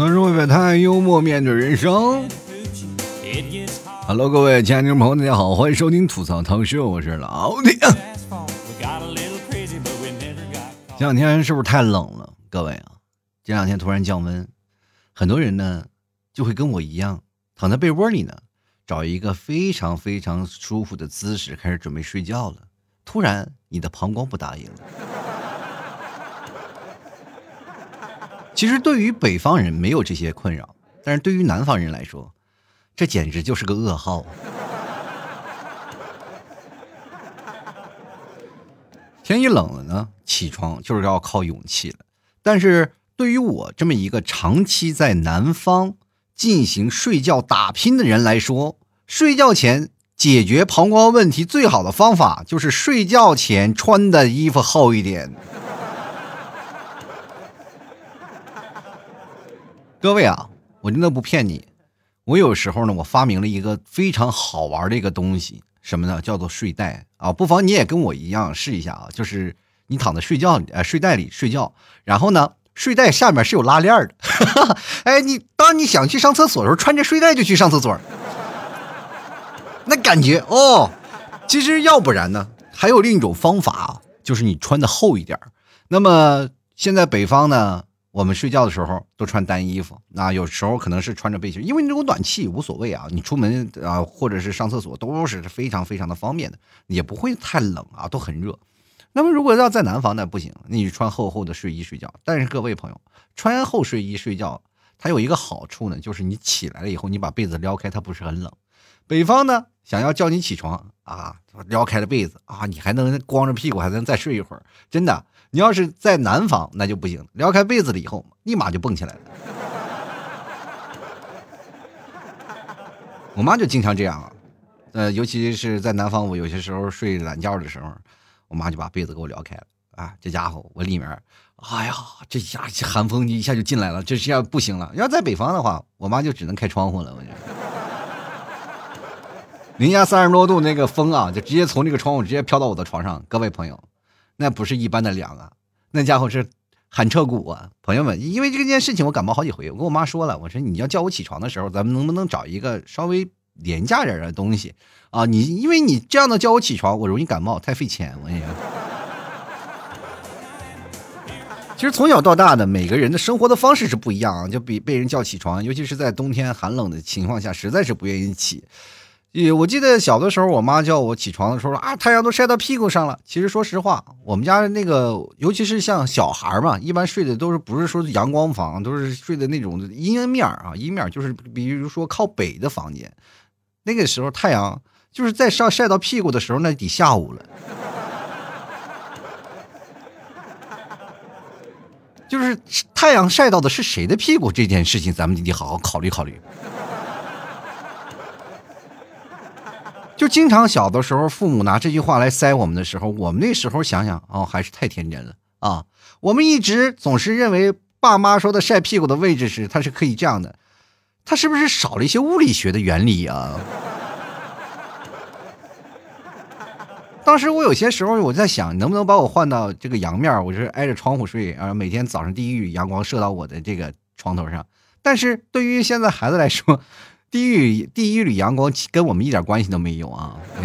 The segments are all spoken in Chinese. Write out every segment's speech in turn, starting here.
槽社会百态，幽默面对人生。Hello，各位亲爱的听众朋友，大家好，欢迎收听吐槽汤秀，我是老铁。这两天是不是太冷了？各位啊，这两天突然降温，很多人呢就会跟我一样，躺在被窝里呢，找一个非常非常舒服的姿势，开始准备睡觉了。突然，你的膀胱不答应了。其实对于北方人没有这些困扰，但是对于南方人来说，这简直就是个噩耗。天一冷了呢，起床就是要靠勇气了。但是对于我这么一个长期在南方进行睡觉打拼的人来说，睡觉前解决膀胱问题最好的方法就是睡觉前穿的衣服厚一点。各位啊，我真的不骗你，我有时候呢，我发明了一个非常好玩的一个东西，什么呢？叫做睡袋啊！不妨你也跟我一样试一下啊，就是你躺在睡觉呃睡袋里睡觉，然后呢，睡袋下面是有拉链的，哎，你当你想去上厕所的时候，穿着睡袋就去上厕所，那感觉哦。其实要不然呢，还有另一种方法，就是你穿的厚一点那么现在北方呢？我们睡觉的时候都穿单衣服，那有时候可能是穿着背心，因为你有暖气无所谓啊。你出门啊，或者是上厕所都是非常非常的方便的，也不会太冷啊，都很热。那么如果要在南方，那不行，你穿厚厚的睡衣睡觉。但是各位朋友，穿厚睡衣睡觉，它有一个好处呢，就是你起来了以后，你把被子撩开，它不是很冷。北方呢，想要叫你起床啊，撩开了被子啊，你还能光着屁股还能再睡一会儿，真的。你要是在南方，那就不行。撩开被子了以后，立马就蹦起来了。我妈就经常这样啊，呃，尤其是在南方，我有些时候睡懒觉的时候，我妈就把被子给我撩开了啊。这家伙，我里面，哎呀，这下寒风一下就进来了，这下不行了。要在北方的话，我妈就只能开窗户了。我觉得，零下三十多度，那个风啊，就直接从这个窗户直接飘到我的床上。各位朋友。那不是一般的凉啊，那家伙是寒彻骨啊！朋友们，因为这件事情我感冒好几回，我跟我妈说了，我说你要叫我起床的时候，咱们能不能找一个稍微廉价点的东西啊？你因为你这样的叫我起床，我容易感冒，太费钱。我跟你说，其实从小到大的每个人的生活的方式是不一样啊，就比被人叫起床，尤其是在冬天寒冷的情况下，实在是不愿意起。我记得小的时候，我妈叫我起床的时候啊，太阳都晒到屁股上了。其实说实话，我们家那个，尤其是像小孩嘛，一般睡的都是不是说阳光房，都是睡的那种阴面啊，阴面就是比如说靠北的房间。那个时候太阳就是在上晒到屁股的时候，那得下午了。就是太阳晒到的是谁的屁股这件事情，咱们得好好考虑考虑。就经常小的时候，父母拿这句话来塞我们的时候，我们那时候想想哦，还是太天真了啊！我们一直总是认为爸妈说的晒屁股的位置是它是可以这样的，它是不是少了一些物理学的原理啊？当时我有些时候我在想，能不能把我换到这个阳面，我就是挨着窗户睡啊，每天早上第一缕阳光射到我的这个床头上。但是对于现在孩子来说，第一第一缕阳光跟我们一点关系都没有啊，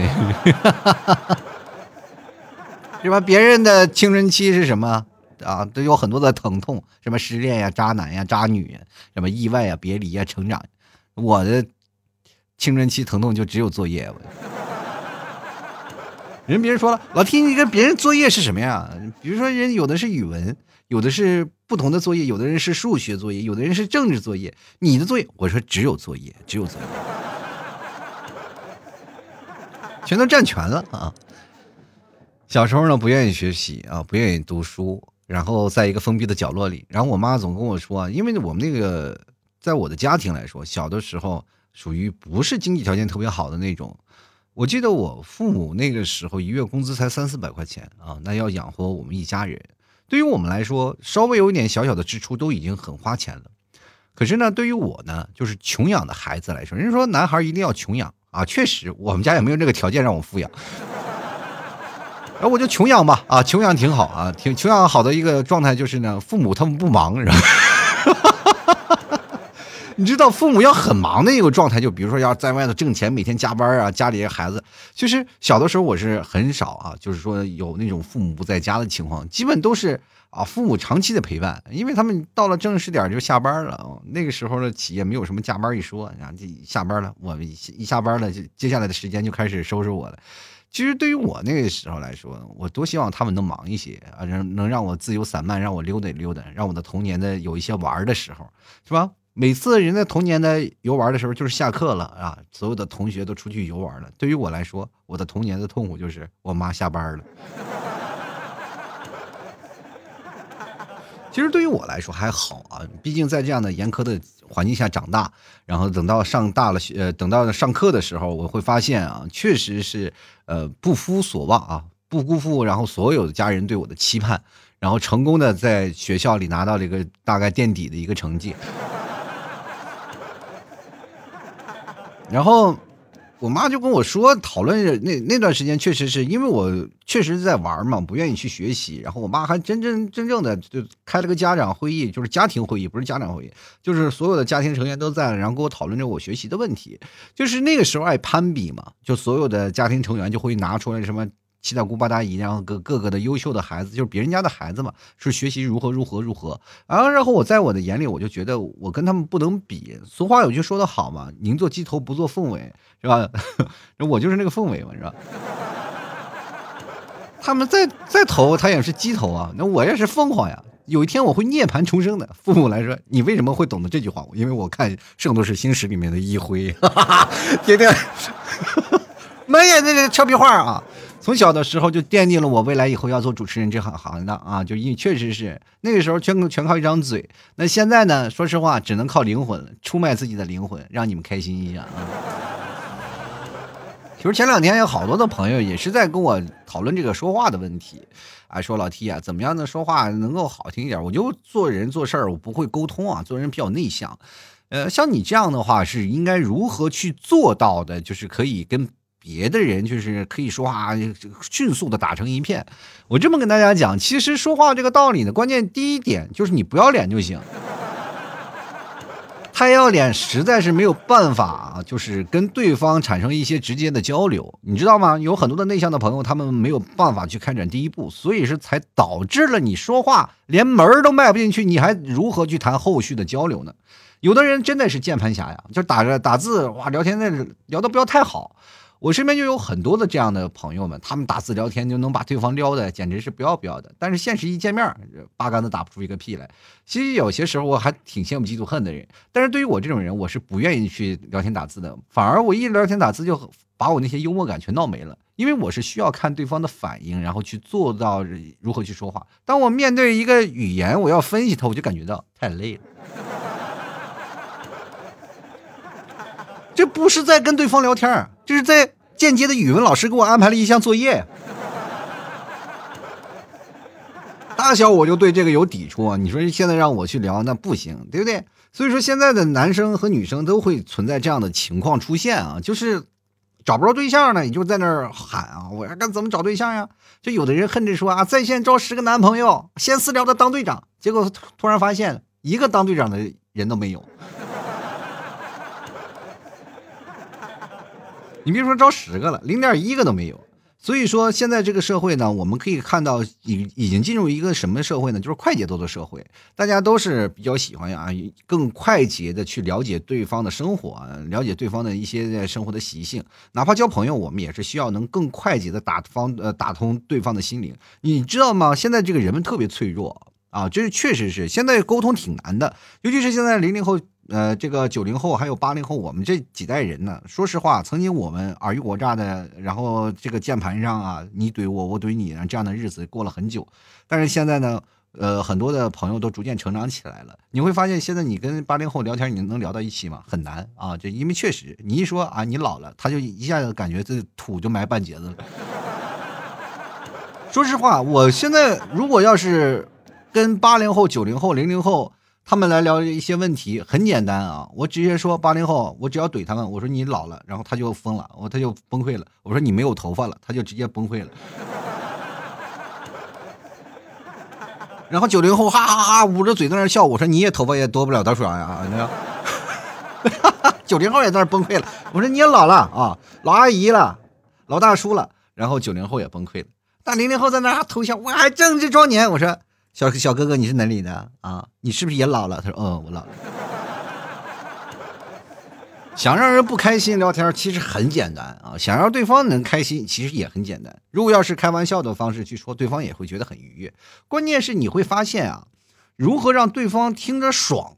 是吧？别人的青春期是什么啊？都有很多的疼痛，什么失恋呀、渣男呀、渣女呀，什么意外呀、别离呀、成长。我的青春期疼痛就只有作业。人别人说了，老听你跟别人作业是什么呀？比如说人有的是语文。有的是不同的作业，有的人是数学作业，有的人是政治作业。你的作业，我说只有作业，只有作业，全都占全了啊！小时候呢，不愿意学习啊，不愿意读书，然后在一个封闭的角落里。然后我妈总跟我说，因为我们那个，在我的家庭来说，小的时候属于不是经济条件特别好的那种。我记得我父母那个时候一月工资才三四百块钱啊，那要养活我们一家人。对于我们来说，稍微有一点小小的支出都已经很花钱了。可是呢，对于我呢，就是穷养的孩子来说，人家说男孩一定要穷养啊，确实，我们家也没有这个条件让我富养。然后我就穷养吧，啊，穷养挺好啊，挺穷养好的一个状态就是呢，父母他们不忙，是吧？你知道，父母要很忙的一个状态，就比如说要在外头挣钱，每天加班啊，家里孩子。其实小的时候我是很少啊，就是说有那种父母不在家的情况，基本都是啊父母长期的陪伴，因为他们到了正式点就下班了。那个时候的企业没有什么加班一说，然后就下班了，我们一下班了，就接下来的时间就开始收拾我了。其实对于我那个时候来说，我多希望他们能忙一些啊，能能让我自由散漫，让我溜达溜达，让我的童年的有一些玩的时候，是吧？每次人在童年的游玩的时候，就是下课了啊，所有的同学都出去游玩了。对于我来说，我的童年的痛苦就是我妈下班了。其实对于我来说还好啊，毕竟在这样的严苛的环境下长大，然后等到上大了，呃，等到上课的时候，我会发现啊，确实是呃不负所望啊，不辜负然后所有的家人对我的期盼，然后成功的在学校里拿到了一个大概垫底的一个成绩，然后。我妈就跟我说，讨论那那段时间，确实是因为我确实在玩嘛，不愿意去学习。然后我妈还真真真正的就开了个家长会议，就是家庭会议，不是家长会议，就是所有的家庭成员都在，然后跟我讨论着我学习的问题。就是那个时候爱攀比嘛，就所有的家庭成员就会拿出来什么。七大姑八大姨，然后各各个的优秀的孩子，就是别人家的孩子嘛，是学习如何如何如何。然后，然后我在我的眼里，我就觉得我跟他们不能比。俗话有句说的好嘛，宁做鸡头不做凤尾，是吧？我就是那个凤尾嘛，是吧？他们再再投，他也是鸡头啊。那我也是凤凰呀。有一天我会涅槃重生的。父母来说，你为什么会懂得这句话？因为我看《圣斗士星矢》里面的一辉，哈哈哈天天 满眼那个俏皮话啊。从小的时候就奠定了我未来以后要做主持人这行行的啊，就因为确实是那个时候全全靠一张嘴，那现在呢，说实话只能靠灵魂了，出卖自己的灵魂，让你们开心一下啊。其实前两天有好多的朋友也是在跟我讨论这个说话的问题，啊，说老 T 啊，怎么样的说话能够好听一点？我就做人做事儿我不会沟通啊，做人比较内向，呃，像你这样的话是应该如何去做到的？就是可以跟。别的人就是可以说话迅速的打成一片，我这么跟大家讲，其实说话这个道理呢，关键第一点就是你不要脸就行。太要脸实在是没有办法，就是跟对方产生一些直接的交流，你知道吗？有很多的内向的朋友，他们没有办法去开展第一步，所以是才导致了你说话连门儿都迈不进去，你还如何去谈后续的交流呢？有的人真的是键盘侠呀，就打着打字哇，聊天那聊的不要太好。我身边就有很多的这样的朋友们，他们打字聊天就能把对方撩的简直是不要不要的，但是现实一见面，八竿子打不出一个屁来。其实有些时候我还挺羡慕嫉妒恨的人，但是对于我这种人，我是不愿意去聊天打字的，反而我一聊天打字就把我那些幽默感全闹没了，因为我是需要看对方的反应，然后去做到如何去说话。当我面对一个语言，我要分析它，我就感觉到太累了。这不是在跟对方聊天，这是在。间接的语文老师给我安排了一项作业，大小我就对这个有抵触！你说现在让我去聊，那不行，对不对？所以说现在的男生和女生都会存在这样的情况出现啊，就是找不着对象呢，你就在那儿喊啊，我要该怎么找对象呀？就有的人恨着说啊，在线招十个男朋友，先私聊的当队长，结果突然发现一个当队长的人都没有。你别说招十个了，零点一个都没有。所以说，现在这个社会呢，我们可以看到已已经进入一个什么社会呢？就是快节奏的社会，大家都是比较喜欢啊，更快捷的去了解对方的生活，了解对方的一些生活的习性。哪怕交朋友，我们也是需要能更快捷的打方呃打通对方的心灵。你知道吗？现在这个人们特别脆弱啊，这是确实是现在沟通挺难的，尤其是现在零零后。呃，这个九零后还有八零后，我们这几代人呢，说实话，曾经我们尔虞我诈的，然后这个键盘上啊，你怼我，我怼你，这样的日子过了很久。但是现在呢，呃，很多的朋友都逐渐成长起来了。你会发现，现在你跟八零后聊天，你能聊到一起吗？很难啊！就因为确实，你一说啊，你老了，他就一下子感觉这土就埋半截子了。说实话，我现在如果要是跟八零后、九零后、零零后。他们来聊一些问题，很简单啊，我直接说八零后，我只要怼他们，我说你老了，然后他就疯了，我他就崩溃了。我说你没有头发了，他就直接崩溃了。然后九零后哈哈哈捂着嘴在那笑，我说你也头发也多不了多少呀，九零后也在那崩溃了。我说你也老了啊，老阿姨了，老大叔了。然后九零后也崩溃了。但零零后在那偷笑，我还正值壮年。我说小小哥哥，你是哪里的啊？你是不是也老了？他说嗯，我老了。想让人不开心聊天，其实很简单啊。想让对方能开心，其实也很简单。如果要是开玩笑的方式去说，对方也会觉得很愉悦。关键是你会发现啊，如何让对方听着爽，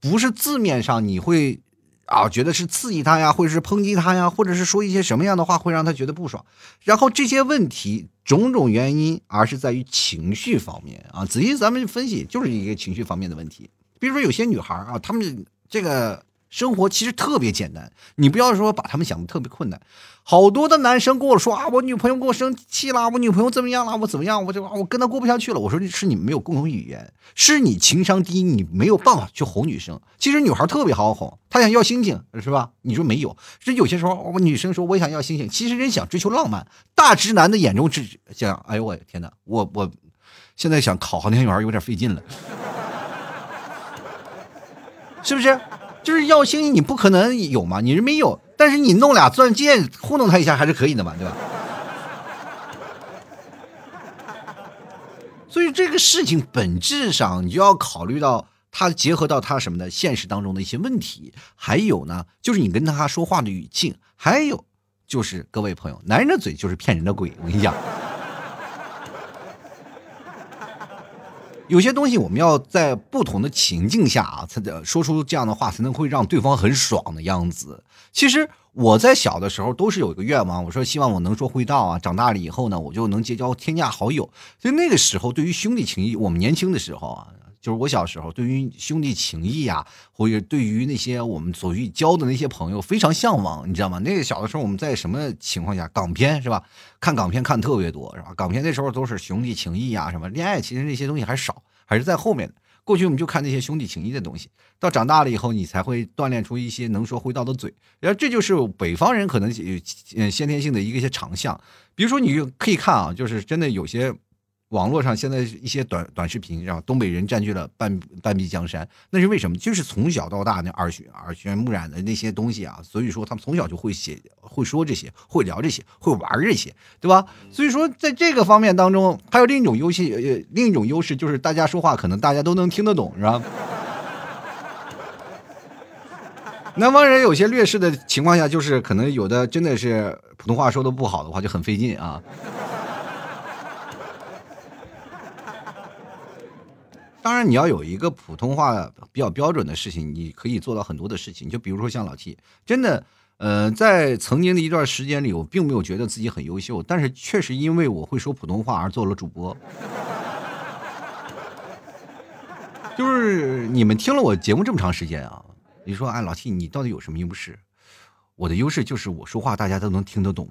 不是字面上你会啊觉得是刺激他呀，或者是抨击他呀，或者是说一些什么样的话会让他觉得不爽。然后这些问题种种原因，而是在于情绪方面啊。仔细咱们分析，就是一个情绪方面的问题。比如说有些女孩啊，她们这个。生活其实特别简单，你不要说把她们想的特别困难。好多的男生跟我说啊，我女朋友跟我生气了，我女朋友怎么样了，我怎么样，我就我跟他过不下去了。我说是你没有共同语言，是你情商低，你没有办法去哄女生。其实女孩特别好哄，她想要星星是吧？你说没有？这有些时候我女生说我想要星星，其实人想追求浪漫。大直男的眼中只想，哎呦我天哪，我我现在想考航天员有点费劲了，是不是？就是要星星，你不可能有嘛，你是没有，但是你弄俩钻戒糊弄他一下还是可以的嘛，对吧？所以这个事情本质上你就要考虑到他结合到他什么的现实当中的一些问题，还有呢，就是你跟他说话的语境，还有就是各位朋友，男人的嘴就是骗人的鬼，我跟你讲。有些东西我们要在不同的情境下啊，才说出这样的话，才能会让对方很爽的样子。其实我在小的时候都是有一个愿望，我说希望我能说会道啊，长大了以后呢，我就能结交天下好友。所以那个时候，对于兄弟情谊，我们年轻的时候啊。就是我小时候，对于兄弟情谊啊，或者对于那些我们所遇交的那些朋友，非常向往，你知道吗？那个小的时候，我们在什么情况下？港片是吧？看港片看特别多是吧？港片那时候都是兄弟情谊啊，什么恋爱，其实那些东西还少，还是在后面的。过去我们就看那些兄弟情谊的东西，到长大了以后，你才会锻炼出一些能说会道的嘴。然后这就是北方人可能嗯先天性的一个一些长项。比如说，你可以看啊，就是真的有些。网络上现在一些短短视频，让东北人占据了半半壁江山，那是为什么？就是从小到大那耳学耳濡目染的那些东西啊，所以说他们从小就会写、会说这些、会聊这些、会玩这些，对吧？所以说在这个方面当中，还有另一种优势，呃，另一种优势就是大家说话可能大家都能听得懂，是吧？南方人有些劣势的情况下，就是可能有的真的是普通话说的不好的话，就很费劲啊。当然，你要有一个普通话比较标准的事情，你可以做到很多的事情。就比如说像老 T，真的，呃，在曾经的一段时间里，我并没有觉得自己很优秀，但是确实因为我会说普通话而做了主播。就是你们听了我节目这么长时间啊，你说，哎，老 T，你到底有什么优势？我的优势就是我说话大家都能听得懂。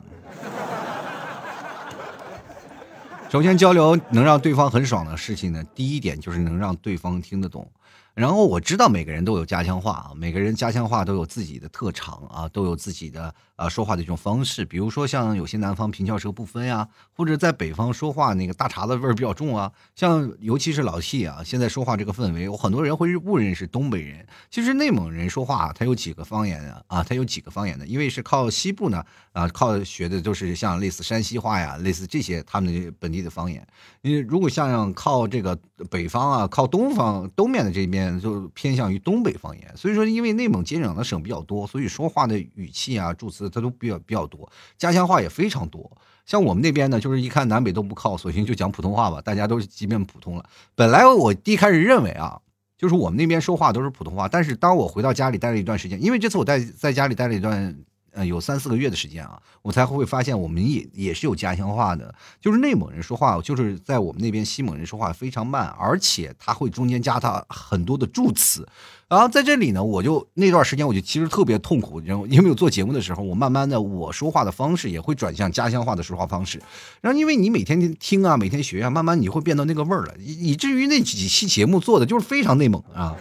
首先，交流能让对方很爽的事情呢，第一点就是能让对方听得懂。然后我知道每个人都有家乡话啊，每个人家乡话都有自己的特长啊，都有自己的啊说话的一种方式。比如说像有些南方平翘舌不分呀，或者在北方说话那个大碴子味儿比较重啊。像尤其是老戏啊，现在说话这个氛围，有很多人会误认识东北人。其实内蒙人说话他有几个方言啊啊，他有几个方言的，因为是靠西部呢啊，靠学的都是像类似山西话呀，类似这些他们的本地的方言。你如果像靠这个北方啊，靠东方东面的这边。就偏向于东北方言，所以说因为内蒙接壤的省比较多，所以说话的语气啊、助词它都比较比较多，家乡话也非常多。像我们那边呢，就是一看南北都不靠，索性就讲普通话吧，大家都是基本普通了。本来我一开始认为啊，就是我们那边说话都是普通话，但是当我回到家里待了一段时间，因为这次我在在家里待了一段。嗯，有三四个月的时间啊，我才会发现我们也也是有家乡话的，就是内蒙人说话，就是在我们那边西蒙人说话非常慢，而且他会中间加他很多的助词，然后在这里呢，我就那段时间我就其实特别痛苦，然后因为有做节目的时候，我慢慢的我说话的方式也会转向家乡话的说话方式，然后因为你每天听啊，每天学啊，慢慢你会变到那个味儿了，以以至于那几期节目做的就是非常内蒙啊，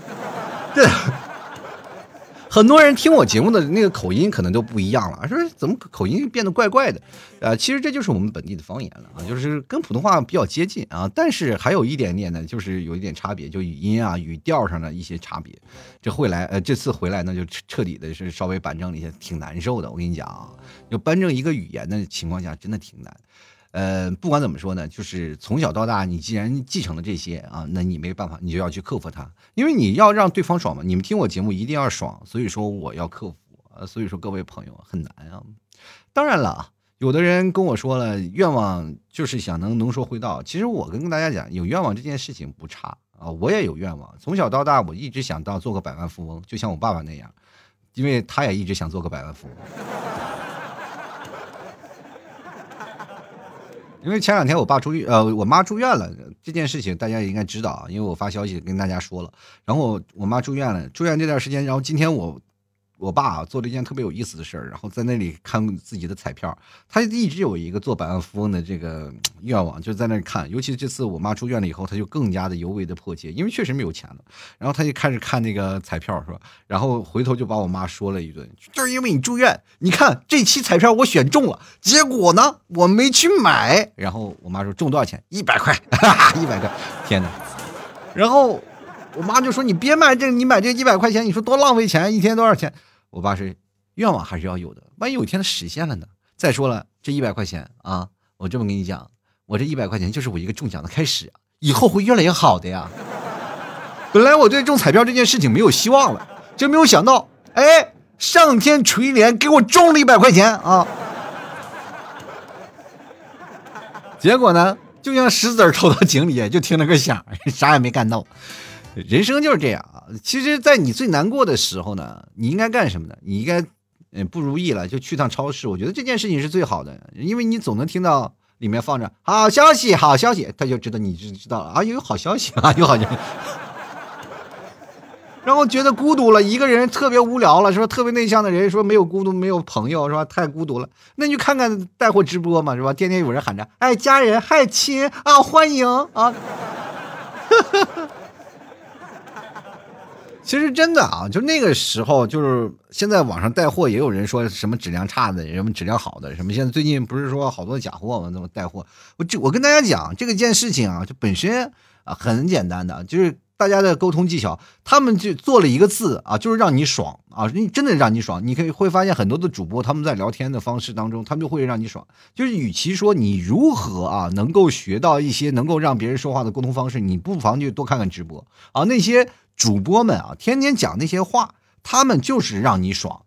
对。很多人听我节目的那个口音可能都不一样了，说怎么口音变得怪怪的？呃，其实这就是我们本地的方言了啊，就是跟普通话比较接近啊，但是还有一点点呢，就是有一点差别，就语音啊、语调上的一些差别。这会来，呃，这次回来呢，就彻底的是稍微板正了一些，挺难受的。我跟你讲啊，就扳正一个语言的情况下，真的挺难。呃，不管怎么说呢，就是从小到大，你既然继承了这些啊，那你没办法，你就要去克服它，因为你要让对方爽嘛。你们听我节目一定要爽，所以说我要克服。所以说各位朋友很难啊。当然了，有的人跟我说了，愿望就是想能能说会道。其实我跟大家讲，有愿望这件事情不差啊，我也有愿望。从小到大，我一直想到做个百万富翁，就像我爸爸那样，因为他也一直想做个百万富翁。因为前两天我爸住院，呃，我妈住院了，这件事情大家也应该知道啊，因为我发消息跟大家说了。然后我妈住院了，住院这段时间，然后今天我。我爸做了一件特别有意思的事儿，然后在那里看自己的彩票。他一直有一个做百万富翁的这个愿望，就在那看。尤其这次我妈住院了以后，他就更加的尤为的迫切，因为确实没有钱了。然后他就开始看那个彩票，是吧？然后回头就把我妈说了一顿，就是因为你住院，你看这期彩票我选中了，结果呢我没去买。然后我妈说中多少钱？一百块，一百块！天哪！然后我妈就说你别买这，你买这一百块钱，你说多浪费钱，一天多少钱？我爸是愿望还是要有的，万一有一天他实现了呢？再说了，这一百块钱啊，我这么跟你讲，我这一百块钱就是我一个中奖的开始，以后会越来越好的呀。本来我对中彩票这件事情没有希望了，就没有想到，哎，上天垂怜，给我中了一百块钱啊！结果呢，就像石子儿抽到井里，就听了个响，啥也没干到。人生就是这样啊！其实，在你最难过的时候呢，你应该干什么呢？你应该，嗯，不如意了就去趟超市。我觉得这件事情是最好的，因为你总能听到里面放着“好消息，好消息”，他就知道你知知道了啊，有好消息啊，有好消息。然后觉得孤独了，一个人特别无聊了，是吧？特别内向的人说没有孤独，没有朋友，是吧？太孤独了。那你就看看带货直播嘛，是吧？天天有人喊着“哎，家人，嗨亲啊，欢迎啊”。其实真的啊，就那个时候，就是现在网上带货也有人说什么质量差的，什么质量好的，什么现在最近不是说好多假货吗？怎么带货？我这我跟大家讲这个件事情啊，就本身啊很简单的，就是大家的沟通技巧，他们就做了一个字啊，就是让你爽啊，你真的让你爽。你可以会发现很多的主播他们在聊天的方式当中，他们就会让你爽。就是与其说你如何啊能够学到一些能够让别人说话的沟通方式，你不妨就多看看直播啊那些。主播们啊，天天讲那些话，他们就是让你爽。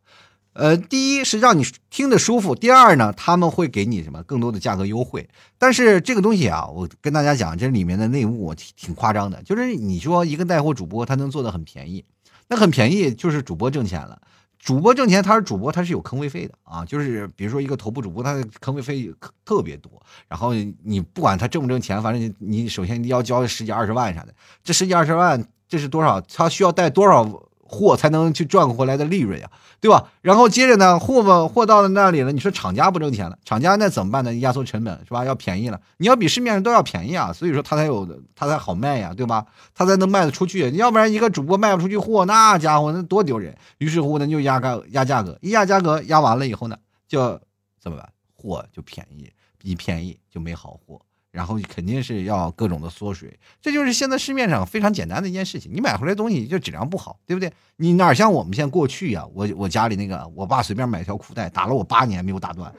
呃，第一是让你听得舒服，第二呢，他们会给你什么更多的价格优惠。但是这个东西啊，我跟大家讲，这里面的内幕挺挺夸张的。就是你说一个带货主播，他能做的很便宜，那很便宜就是主播挣钱了。主播挣钱，他是主播，他是有坑位费的啊。就是比如说一个头部主播，他的坑位费特别多。然后你不管他挣不挣钱，反正你首先要交十几二十万啥的，这十几二十万。这是多少？他需要带多少货才能去赚回来的利润呀？对吧？然后接着呢，货嘛，货到了那里了，你说厂家不挣钱了，厂家那怎么办呢？压缩成本是吧？要便宜了，你要比市面上都要便宜啊，所以说他才有，他才好卖呀，对吧？他才能卖得出去。要不然一个主播卖不出去货，那家伙那多丢人。于是乎呢，就压价压价格，一压价格压完了以后呢，就怎么办？货就便宜，一便宜就没好货。然后肯定是要各种的缩水，这就是现在市面上非常简单的一件事情。你买回来东西就质量不好，对不对？你哪像我们现在过去呀？我我家里那个，我爸随便买条裤带打了我八年没有打断。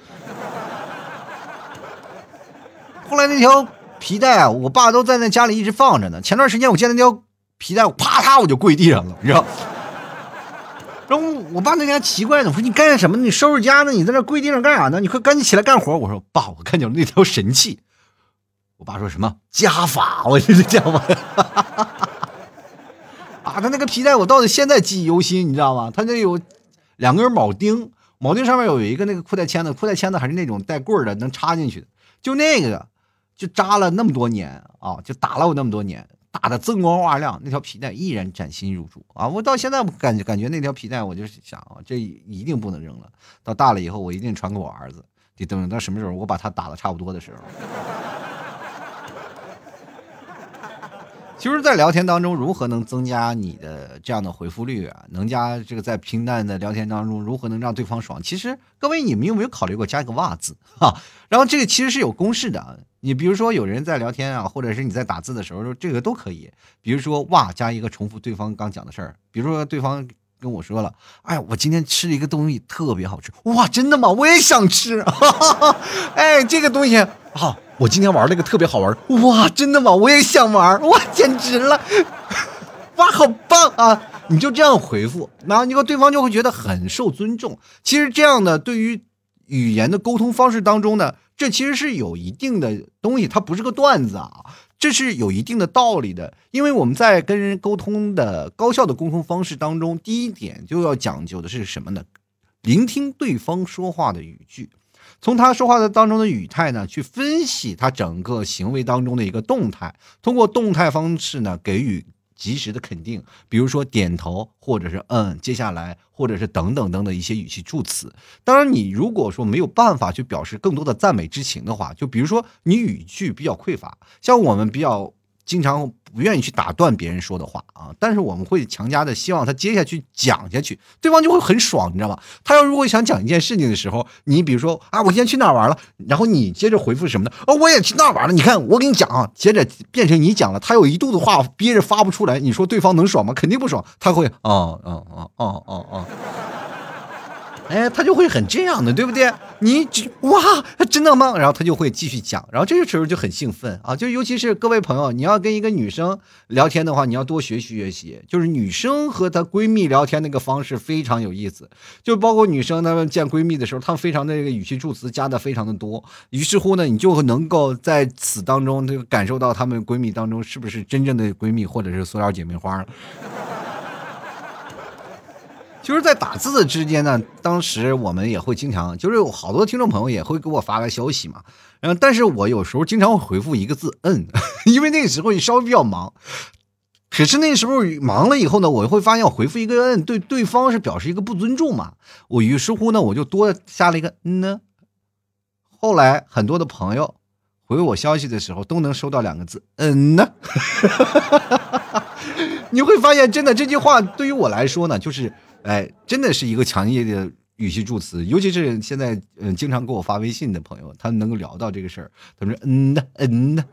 后来那条皮带啊，我爸都在那家里一直放着呢。前段时间我见那条皮带，我啪嗒我就跪地上了，你知道？然后我爸那天奇怪呢，我说你干什么？你收拾家呢？你在那跪地上干啥呢？你快赶紧起来干活！我说爸，我看见了那条神器。我爸说什么加法？我这是加法啊！他那个皮带我到现在记忆犹新，你知道吗？他那有两根铆钉，铆钉上面有一个那个裤带签子，裤带签子还是那种带棍的，能插进去的。就那个，就扎了那么多年啊，就打了我那么多年，打的锃光瓦亮，那条皮带依然崭新如初啊！我到现在感觉感觉那条皮带，我就想啊，这一定不能扔了。到大了以后，我一定传给我儿子。得等到什么时候，我把他打的差不多的时候。其实，在聊天当中，如何能增加你的这样的回复率啊？能加这个在平淡的聊天当中，如何能让对方爽？其实，各位你们有没有考虑过加一个“哇”字哈？然后这个其实是有公式的啊。你比如说，有人在聊天啊，或者是你在打字的时候，这个都可以。比如说“哇”加一个重复对方刚讲的事儿。比如说，对方跟我说了：“哎，我今天吃了一个东西，特别好吃。”哇，真的吗？我也想吃。哈哈哈哎，这个东西好。我今天玩了个特别好玩，哇，真的吗？我也想玩，哇，简直了，哇，好棒啊！你就这样回复，然后你和对方就会觉得很受尊重。其实这样的对于语言的沟通方式当中呢，这其实是有一定的东西，它不是个段子啊，这是有一定的道理的。因为我们在跟人沟通的高效的沟通方式当中，第一点就要讲究的是什么呢？聆听对方说话的语句。从他说话的当中的语态呢，去分析他整个行为当中的一个动态，通过动态方式呢，给予及时的肯定，比如说点头，或者是嗯，接下来，或者是等等等等一些语气助词。当然，你如果说没有办法去表示更多的赞美之情的话，就比如说你语句比较匮乏，像我们比较。经常不愿意去打断别人说的话啊，但是我们会强加的希望他接下去讲下去，对方就会很爽，你知道吗？他要如果想讲一件事情的时候，你比如说啊，我今天去哪玩了，然后你接着回复什么的，哦，我也去那玩了，你看我给你讲啊，接着变成你讲了，他有一肚子话憋着发不出来，你说对方能爽吗？肯定不爽，他会哦哦哦哦哦哦。哎，他就会很这样的，对不对？你哇，真的吗？然后他就会继续讲，然后这个时候就很兴奋啊！就尤其是各位朋友，你要跟一个女生聊天的话，你要多学习学习。就是女生和她闺蜜聊天那个方式非常有意思，就包括女生她们见闺蜜的时候，她们非常的这个语气助词加的非常的多。于是乎呢，你就能够在此当中这个感受到她们闺蜜当中是不是真正的闺蜜，或者是塑料姐妹花了。就是在打字的之间呢，当时我们也会经常，就是有好多听众朋友也会给我发来消息嘛，然后但是我有时候经常会回复一个字“嗯”，因为那个时候稍微比较忙。可是那时候忙了以后呢，我会发现我回复一个“嗯”，对对方是表示一个不尊重嘛。我于是乎呢，我就多加了一个“嗯”呢。后来很多的朋友回我消息的时候，都能收到两个字“嗯”呢。你会发现，真的这句话对于我来说呢，就是。哎，真的是一个强烈的语气助词，尤其是现在嗯经常给我发微信的朋友，他能够聊到这个事儿，他说嗯呐嗯呐，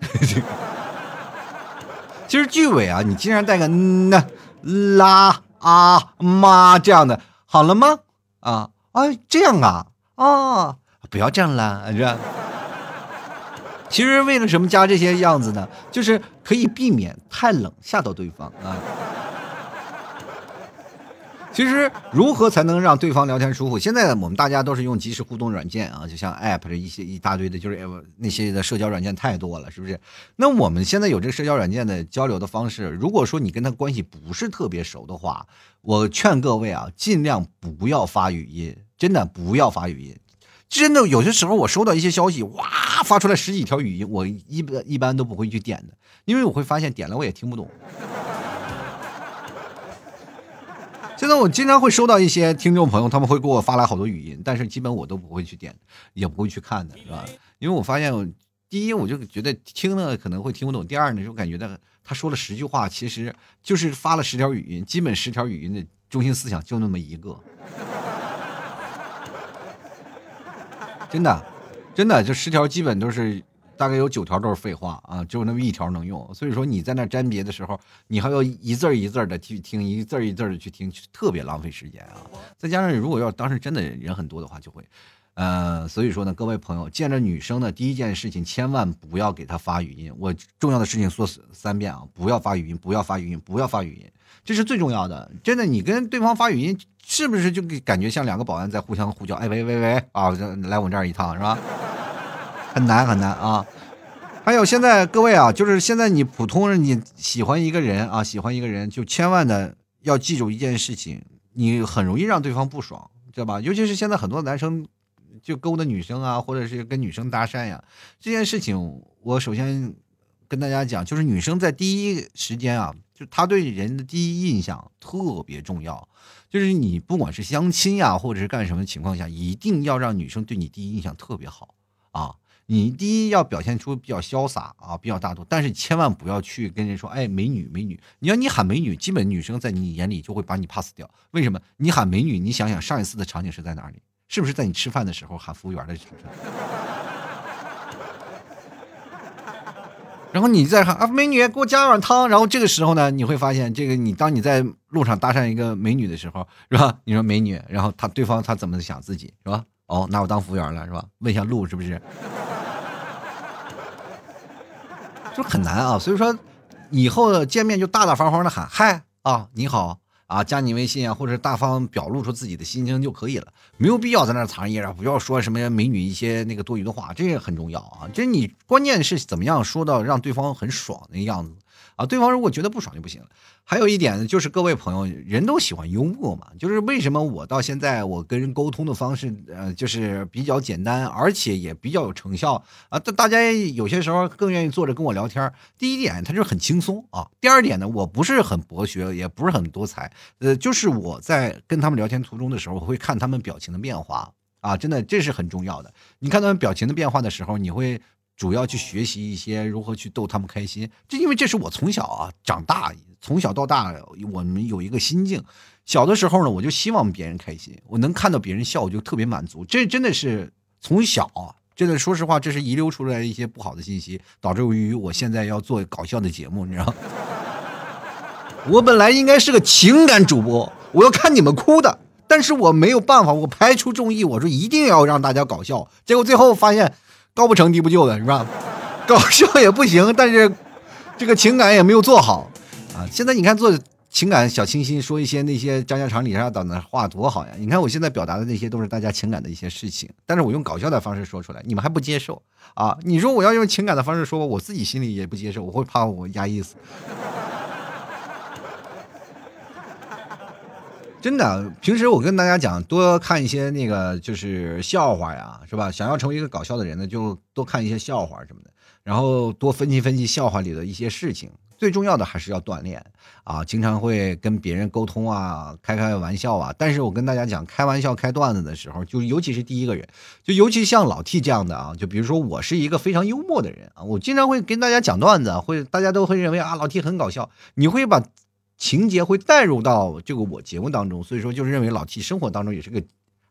其实 句尾啊，你经常带个嗯呐啦啊妈这样的，好了吗？啊哎这样啊啊，不要这样啦，是吧？其实为了什么加这些样子呢？就是可以避免太冷吓到对方啊。其实如何才能让对方聊天舒服？现在我们大家都是用即时互动软件啊，就像 App 的一些一大堆的，就是那些的社交软件太多了，是不是？那我们现在有这个社交软件的交流的方式，如果说你跟他关系不是特别熟的话，我劝各位啊，尽量不要发语音，真的不要发语音。真的有些时候我收到一些消息，哇，发出来十几条语音，我一般一般都不会去点的，因为我会发现点了我也听不懂。现在我经常会收到一些听众朋友，他们会给我发来好多语音，但是基本我都不会去点，也不会去看的，是吧？因为我发现，第一，我就觉得听了可能会听不懂；第二呢，就感觉他他说了十句话，其实就是发了十条语音，基本十条语音的中心思想就那么一个，真的，真的，就十条基本都是。大概有九条都是废话啊，只有那么一条能用。所以说你在那甄别的时候，你还要一字一字的去听，一字一字的去听，特别浪费时间啊。再加上如果要当时真的人很多的话，就会，呃，所以说呢，各位朋友见着女生的第一件事情，千万不要给她发语音。我重要的事情说三遍啊，不要发语音，不要发语音，不要发语音，这是最重要的。真的，你跟对方发语音，是不是就感觉像两个保安在互相呼叫？哎喂喂喂啊，来我们这儿一趟是吧？很难很难啊！还有现在各位啊，就是现在你普通人你喜欢一个人啊，喜欢一个人就千万的要记住一件事情，你很容易让对方不爽，知道吧？尤其是现在很多男生就勾搭女生啊，或者是跟女生搭讪呀，这件事情我首先跟大家讲，就是女生在第一时间啊，就她对人的第一印象特别重要，就是你不管是相亲呀，或者是干什么情况下，一定要让女生对你第一印象特别好。你第一要表现出比较潇洒啊，比较大度，但是千万不要去跟人说，哎，美女，美女。你要你喊美女，基本女生在你眼里就会把你 pass 掉。为什么？你喊美女，你想想上一次的场景是在哪里？是不是在你吃饭的时候喊服务员的场景？然后你再喊啊，美女，给我加碗汤。然后这个时候呢，你会发现，这个你当你在路上搭讪一个美女的时候，是吧？你说美女，然后他对方他怎么想自己是吧？哦，拿我当服务员了是吧？问一下路是不是？就很难啊。所以说，以后见面就大大方方的喊嗨啊，你好。啊，加你微信啊，或者大方表露出自己的心情就可以了，没有必要在那藏着掖着，不要说什么美女一些那个多余的话，这也很重要啊。这你关键是怎么样说到让对方很爽的样子。啊，对方如果觉得不爽就不行了。还有一点呢，就是各位朋友，人都喜欢幽默嘛。就是为什么我到现在我跟人沟通的方式，呃，就是比较简单，而且也比较有成效啊。大大家有些时候更愿意坐着跟我聊天。第一点，他就是很轻松啊。第二点呢，我不是很博学，也不是很多才，呃，就是我在跟他们聊天途中的时候，我会看他们表情的变化啊，真的这是很重要的。你看他们表情的变化的时候，你会。主要去学习一些如何去逗他们开心，就因为这是我从小啊长大，从小到大我们有一个心境。小的时候呢，我就希望别人开心，我能看到别人笑，我就特别满足。这真的是从小，真的说实话，这是遗留出来一些不好的信息，导致于我现在要做搞笑的节目，你知道？我本来应该是个情感主播，我要看你们哭的，但是我没有办法，我排除众议，我说一定要让大家搞笑，结果最后发现。高不成低不就的是吧？搞笑也不行，但是这个情感也没有做好啊！现在你看做情感小清新，说一些那些家家长里短的话多好呀！你看我现在表达的那些都是大家情感的一些事情，但是我用搞笑的方式说出来，你们还不接受啊？你说我要用情感的方式说，我自己心里也不接受，我会怕我压抑死。真的，平时我跟大家讲，多看一些那个就是笑话呀，是吧？想要成为一个搞笑的人呢，就多看一些笑话什么的，然后多分析分析笑话里的一些事情。最重要的还是要锻炼啊，经常会跟别人沟通啊，开开玩笑啊。但是我跟大家讲，开玩笑、开段子的时候，就尤其是第一个人，就尤其像老 T 这样的啊，就比如说我是一个非常幽默的人啊，我经常会跟大家讲段子，会大家都会认为啊，老 T 很搞笑，你会把。情节会带入到这个我节目当中，所以说就是认为老七生活当中也是个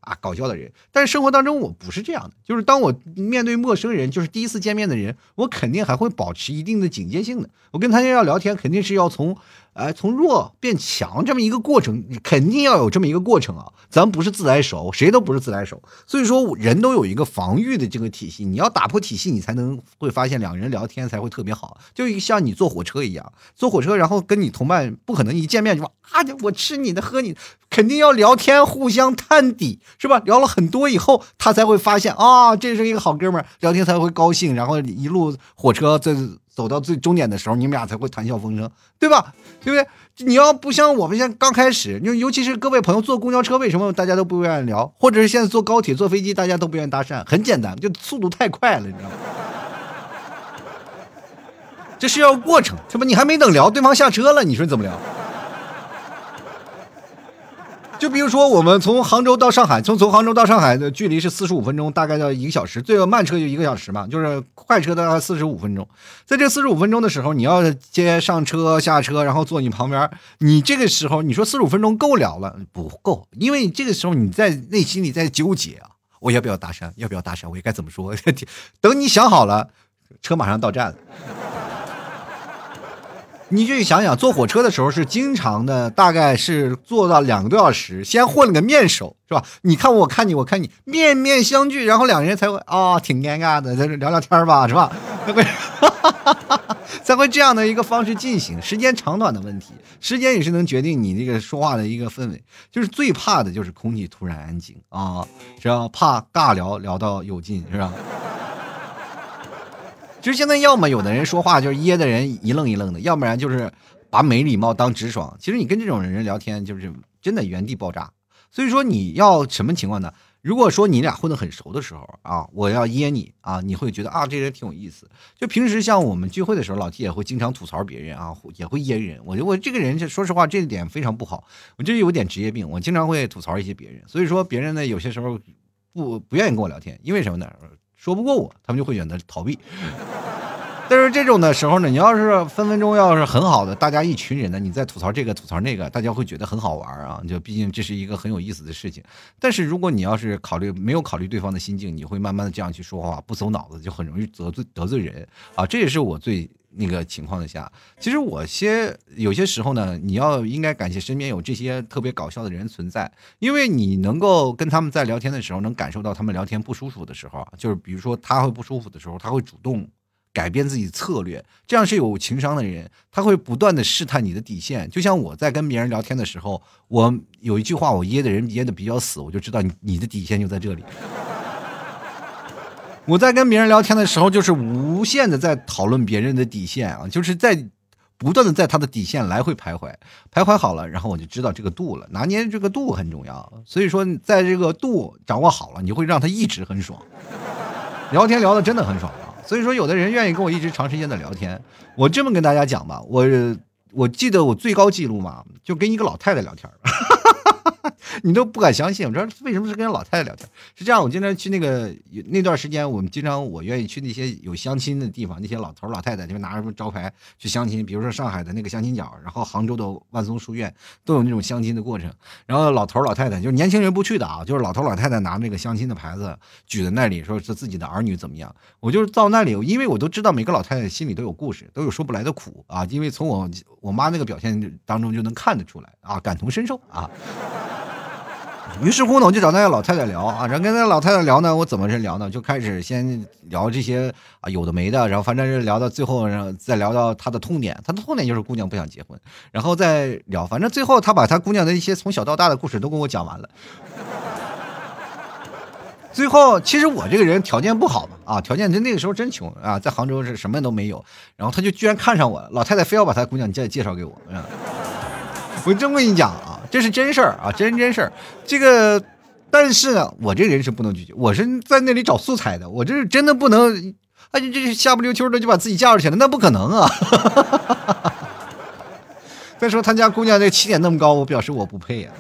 啊搞笑的人，但是生活当中我不是这样的，就是当我面对陌生人，就是第一次见面的人，我肯定还会保持一定的警戒性的，我跟他要聊天，肯定是要从。哎，从弱变强这么一个过程，肯定要有这么一个过程啊！咱不是自来熟，谁都不是自来熟，所以说人都有一个防御的这个体系。你要打破体系，你才能会发现两个人聊天才会特别好。就像你坐火车一样，坐火车然后跟你同伴不可能一见面就说啊，我吃你的喝你，肯定要聊天，互相探底，是吧？聊了很多以后，他才会发现啊，这是一个好哥们儿，聊天才会高兴，然后一路火车在。走到最终点的时候，你们俩才会谈笑风生，对吧？对不对？你要不像我们现在刚开始，就尤其是各位朋友坐公交车，为什么大家都不愿意聊？或者是现在坐高铁、坐飞机，大家都不愿意搭讪？很简单，就速度太快了，你知道吗？这是要过程，这不你还没等聊，对方下车了，你说怎么聊？就比如说，我们从杭州到上海，从从杭州到上海的距离是四十五分钟，大概要一个小时。最慢车就一个小时嘛，就是快车大概四十五分钟。在这四十五分钟的时候，你要接上车下车，然后坐你旁边，你这个时候你说四十五分钟够了了不够？因为这个时候你在内心里在纠结啊，我要不要搭讪？要不要搭讪？我应该怎么说？等你想好了，车马上到站了。你就想想，坐火车的时候是经常的，大概是坐到两个多小时，先混了个面熟，是吧？你看我，我看你，我看你，面面相觑，然后两个人才会啊，挺尴尬的，在这聊聊天吧，是吧？才会，才会这样的一个方式进行。时间长短的问题，时间也是能决定你那个说话的一个氛围。就是最怕的就是空气突然安静啊，是吧？怕尬聊聊到有劲，是吧？其实现在要么有的人说话就是噎的人一愣一愣的，要不然就是把没礼貌当直爽。其实你跟这种人聊天，就是真的原地爆炸。所以说你要什么情况呢？如果说你俩混得很熟的时候啊，我要噎你啊，你会觉得啊这人挺有意思。就平时像我们聚会的时候，老 T 也会经常吐槽别人啊，也会噎人。我觉得我这个人，说实话，这一点非常不好。我这有点职业病，我经常会吐槽一些别人。所以说别人呢，有些时候不不愿意跟我聊天，因为什么呢？说不过我，他们就会选择逃避。但是这种的时候呢，你要是分分钟要是很好的，大家一群人呢，你在吐槽这个吐槽那个，大家会觉得很好玩啊。就毕竟这是一个很有意思的事情。但是如果你要是考虑没有考虑对方的心境，你会慢慢的这样去说话，不走脑子，就很容易得罪得罪人啊。这也是我最那个情况下，其实我些有些时候呢，你要应该感谢身边有这些特别搞笑的人存在，因为你能够跟他们在聊天的时候，能感受到他们聊天不舒服的时候，就是比如说他会不舒服的时候，他会主动。改变自己策略，这样是有情商的人，他会不断的试探你的底线。就像我在跟别人聊天的时候，我有一句话我噎的人噎的比较死，我就知道你你的底线就在这里。我在跟别人聊天的时候，就是无限的在讨论别人的底线啊，就是在不断的在他的底线来回徘徊，徘徊好了，然后我就知道这个度了，拿捏这个度很重要。所以说，在这个度掌握好了，你会让他一直很爽，聊天聊的真的很爽。所以说，有的人愿意跟我一直长时间的聊天。我这么跟大家讲吧，我我记得我最高记录嘛，就跟一个老太太聊天。你都不敢相信，我说为什么是跟老太太聊天？是这样，我经常去那个那段时间，我们经常我愿意去那些有相亲的地方，那些老头老太太就拿着什么招牌去相亲，比如说上海的那个相亲角，然后杭州的万松书院都有那种相亲的过程。然后老头老太太就是年轻人不去的啊，就是老头老太太拿那个相亲的牌子举在那里，说是自己的儿女怎么样。我就是到那里，因为我都知道每个老太太心里都有故事，都有说不来的苦啊，因为从我我妈那个表现当中就能看得出来啊，感同身受啊。于是乎呢，我就找那个老太太聊啊，然后跟那老太太聊呢，我怎么是聊呢？就开始先聊这些啊有的没的，然后反正是聊到最后，然后再聊到她的痛点，她的痛点就是姑娘不想结婚，然后再聊，反正最后她把她姑娘的一些从小到大的故事都跟我讲完了。最后，其实我这个人条件不好嘛，啊，条件真那个时候真穷啊，在杭州是什么都没有，然后他就居然看上我了，老太太非要把她姑娘介介绍给我，我真跟你讲啊。这是真事儿啊，真真事儿。这个，但是呢，我这人是不能拒绝。我是在那里找素材的，我这是真的不能，哎，这是下不溜秋的就把自己嫁出去了，那不可能啊！再说他家姑娘这起点那么高，我表示我不配呀。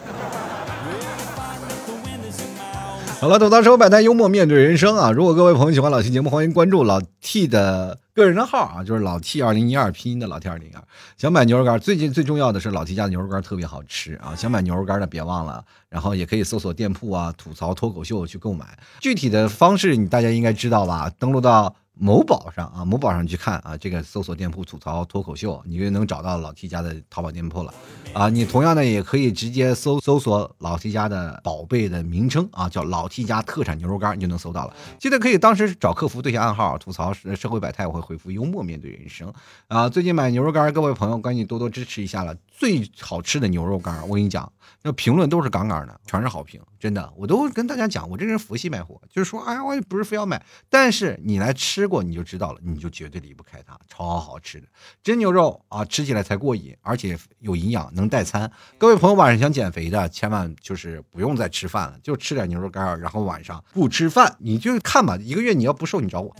好了，吐槽生活百态，幽默面对人生啊！如果各位朋友喜欢老 T 节目，欢迎关注老 T 的个人的号啊，就是老 T 二零一二拼音的老 T 二零二。想买牛肉干，最近最重要的是老 T 家的牛肉干特别好吃啊！想买牛肉干的别忘了，然后也可以搜索店铺啊，吐槽脱口秀去购买。具体的方式你大家应该知道吧？登录到。某宝上啊，某宝上去看啊，这个搜索店铺吐槽脱口秀，你就能找到老 T 家的淘宝店铺了啊。你同样的也可以直接搜搜索老 T 家的宝贝的名称啊，叫老 T 家特产牛肉干，你就能搜到了。记得可以当时找客服对下暗号，吐槽社会百态，我会回复幽默面对人生啊。最近买牛肉干，各位朋友赶紧多多支持一下了。最好吃的牛肉干，我跟你讲，那评论都是杠杠的，全是好评，真的。我都跟大家讲，我这人佛系卖货，就是说，哎呀，我也不是非要买，但是你来吃过你就知道了，你就绝对离不开它，超好吃的真牛肉啊，吃起来才过瘾，而且有营养，能代餐。各位朋友晚上想减肥的，千万就是不用再吃饭了，就吃点牛肉干，然后晚上不吃饭，你就看吧，一个月你要不瘦，你找我。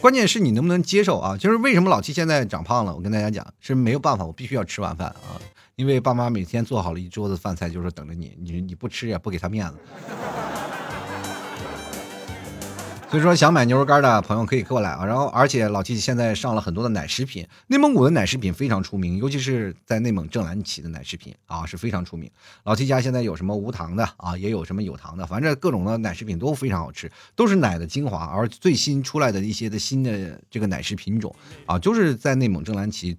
关键是你能不能接受啊？就是为什么老七现在长胖了？我跟大家讲是没有办法，我必须要吃晚饭啊，因为爸妈每天做好了一桌子饭菜，就是等着你，你你不吃也不给他面子。所以说，想买牛肉干的朋友可以过来啊。然后，而且老七现在上了很多的奶食品，内蒙古的奶食品非常出名，尤其是在内蒙正蓝旗的奶食品啊是非常出名。老七家现在有什么无糖的啊，也有什么有糖的，反正各种的奶食品都非常好吃，都是奶的精华。而最新出来的一些的新的这个奶食品种啊，就是在内蒙正蓝旗。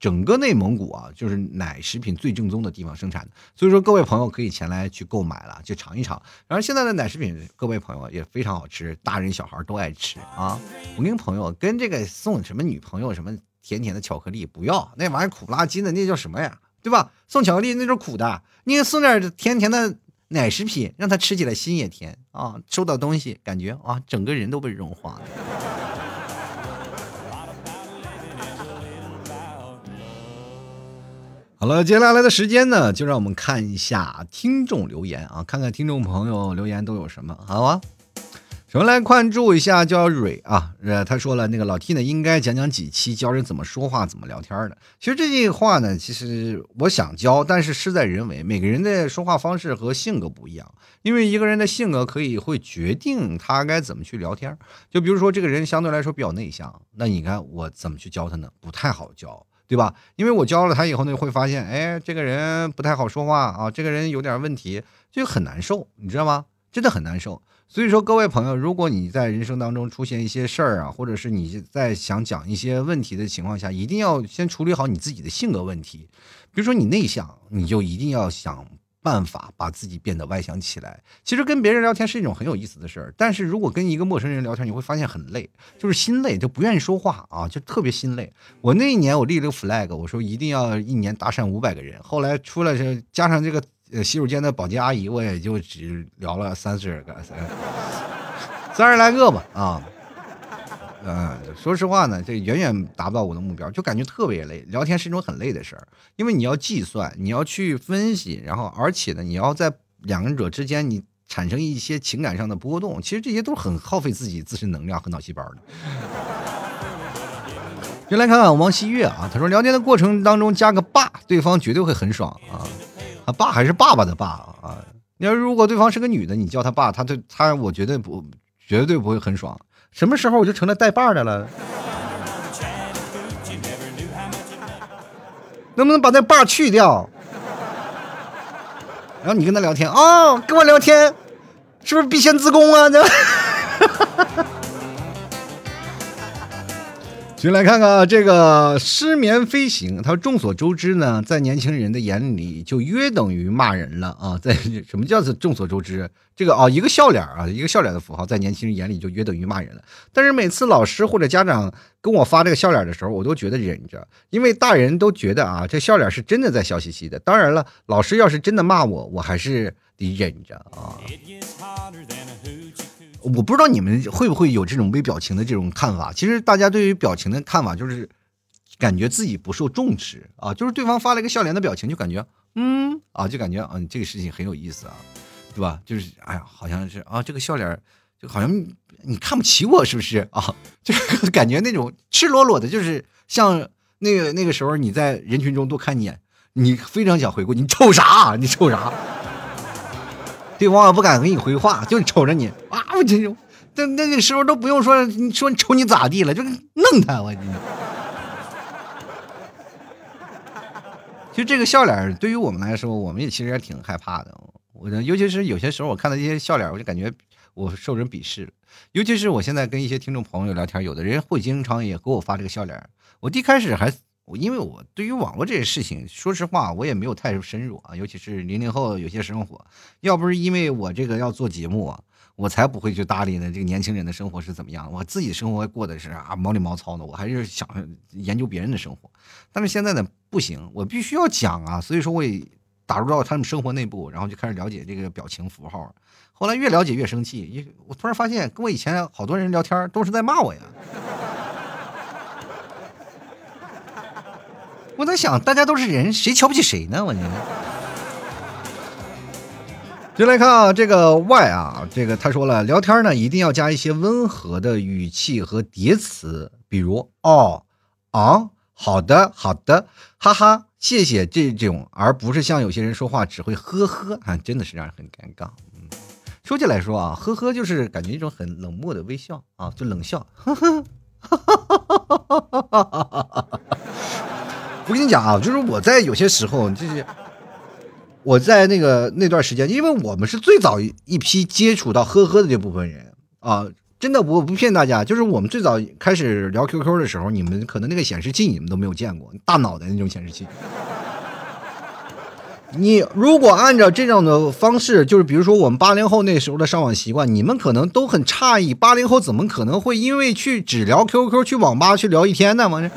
整个内蒙古啊，就是奶食品最正宗的地方生产的，所以说各位朋友可以前来去购买了，去尝一尝。然后现在的奶食品，各位朋友也非常好吃，大人小孩都爱吃啊。我跟朋友跟这个送什么女朋友什么甜甜的巧克力不要，那玩意儿苦不拉几的，那叫什么呀？对吧？送巧克力那是苦的，你送点甜甜的奶食品，让他吃起来心也甜啊，收到东西感觉啊，整个人都被融化了。好了，接下来的时间呢，就让我们看一下听众留言啊，看看听众朋友留言都有什么，好啊。首先来关注一下，叫蕊啊，呃，他说了，那个老 T 呢，应该讲讲几期教人怎么说话、怎么聊天的。其实这句话呢，其实我想教，但是事在人为，每个人的说话方式和性格不一样，因为一个人的性格可以会决定他该怎么去聊天。就比如说，这个人相对来说比较内向，那你看我怎么去教他呢？不太好教，对吧？因为我教了他以后呢，会发现，哎，这个人不太好说话啊，这个人有点问题，就很难受，你知道吗？真的很难受。所以说，各位朋友，如果你在人生当中出现一些事儿啊，或者是你在想讲一些问题的情况下，一定要先处理好你自己的性格问题。比如说你内向，你就一定要想办法把自己变得外向起来。其实跟别人聊天是一种很有意思的事儿，但是如果跟一个陌生人聊天，你会发现很累，就是心累，就不愿意说话啊，就特别心累。我那一年我立了个 flag，我说一定要一年搭讪五百个人。后来出来是加上这个。呃，洗手间的保洁阿姨，我也就只聊了三十个，三十来个吧，啊，嗯，说实话呢，这远远达不到我的目标，就感觉特别累。聊天是一种很累的事儿，因为你要计算，你要去分析，然后而且呢，你要在两个人者之间你产生一些情感上的波动，其实这些都是很耗费自己自身能量和脑细胞的。就来看看王希月啊，他说聊天的过程当中加个爸，对方绝对会很爽啊。爸还是爸爸的爸啊！你要如果对方是个女的，你叫他爸，他对他我绝对不绝对不会很爽。什么时候我就成了带把的了？能不能把那把去掉？然后你跟他聊天哦，跟我聊天，是不是必先自宫啊？这。先来看看啊这个失眠飞行。他：“众所周知呢，在年轻人的眼里，就约等于骂人了啊！在什么叫做众所周知？这个啊，一个笑脸啊，一个笑脸的符号，在年轻人眼里就约等于骂人了。但是每次老师或者家长跟我发这个笑脸的时候，我都觉得忍着，因为大人都觉得啊，这笑脸是真的在笑嘻嘻的。当然了，老师要是真的骂我，我还是得忍着啊。”我不知道你们会不会有这种微表情的这种看法。其实大家对于表情的看法，就是感觉自己不受重视啊。就是对方发了一个笑脸的表情，就感觉嗯啊，就感觉嗯这个事情很有意思啊，对吧？就是哎呀，好像是啊，这个笑脸就好像你看不起我是不是啊？就感觉那种赤裸裸的，就是像那个那个时候你在人群中多看一眼，你非常想回顾，你瞅啥？你瞅啥？对方也不敢给你回话，就瞅着你啊！我真是，那那个时候都不用说，你说你瞅你咋地了，就弄他我。其实这个笑脸对于我们来说，我们也其实也挺害怕的。我尤其是有些时候，我看到这些笑脸，我就感觉我受人鄙视了。尤其是我现在跟一些听众朋友聊天，有的人会经常也给我发这个笑脸。我一开始还。因为我对于网络这些事情，说实话，我也没有太深入啊。尤其是零零后有些生活，要不是因为我这个要做节目啊，我才不会去搭理呢。这个年轻人的生活是怎么样？我自己生活过的是啊毛里毛糙的，我还是想研究别人的生活。但是现在呢，不行，我必须要讲啊。所以说，我也打入到他们生活内部，然后就开始了解这个表情符号。后来越了解越生气，因为我突然发现，跟我以前好多人聊天都是在骂我呀。我在想，大家都是人，谁瞧不起谁呢？我觉得。就来看啊，这个 Y 啊，这个他说了，聊天呢一定要加一些温和的语气和叠词，比如哦啊，好的好的，哈哈，谢谢这种，而不是像有些人说话只会呵呵啊，真的是让人很尴尬。嗯，说起来说啊，呵呵就是感觉一种很冷漠的微笑啊，就冷笑，呵呵，哈哈哈哈哈哈哈哈。我跟你讲啊，就是我在有些时候，就是我在那个那段时间，因为我们是最早一批接触到呵呵的这部分人啊，真的我不骗大家，就是我们最早开始聊 QQ 的时候，你们可能那个显示器你们都没有见过，大脑袋那种显示器。你如果按照这样的方式，就是比如说我们八零后那时候的上网习惯，你们可能都很诧异，八零后怎么可能会因为去只聊 QQ 去网吧去聊一天呢？吗？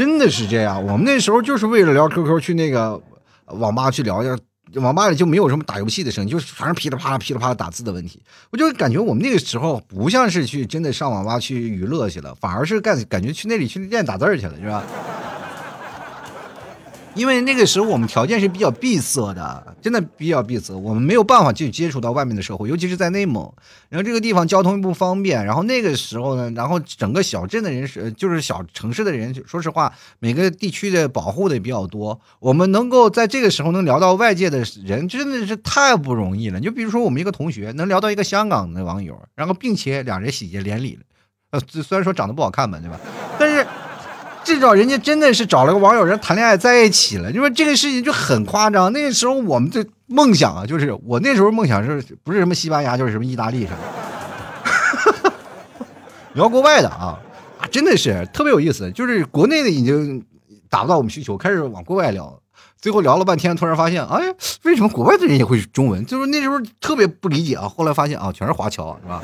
真的是这样，我们那时候就是为了聊 QQ 去那个网吧去聊，网吧里就没有什么打游戏的声音，就是反正噼里啪啦、噼里啪啦打字的问题。我就感觉我们那个时候不像是去真的上网吧去娱乐去了，反而是干感觉去那里去练打字去了，是吧？因为那个时候我们条件是比较闭塞的，真的比较闭塞，我们没有办法去接触到外面的社会，尤其是在内蒙，然后这个地方交通不方便，然后那个时候呢，然后整个小镇的人是就是小城市的人，说实话，每个地区的保护的也比较多，我们能够在这个时候能聊到外界的人，真的是太不容易了。就比如说我们一个同学能聊到一个香港的网友，然后并且两人喜结连理了，呃，虽然说长得不好看吧，对吧？但是。至少人家真的是找了个网友人谈恋爱在一起了，就说这个事情就很夸张。那个时候我们的梦想啊，就是我那时候梦想是不是什么西班牙就是什么意大利什么，聊国外的啊啊，真的是特别有意思。就是国内的已经达不到我们需求，开始往国外聊，最后聊了半天，突然发现，哎，为什么国外的人也会中文？就是那时候特别不理解啊，后来发现啊，全是华侨，是吧？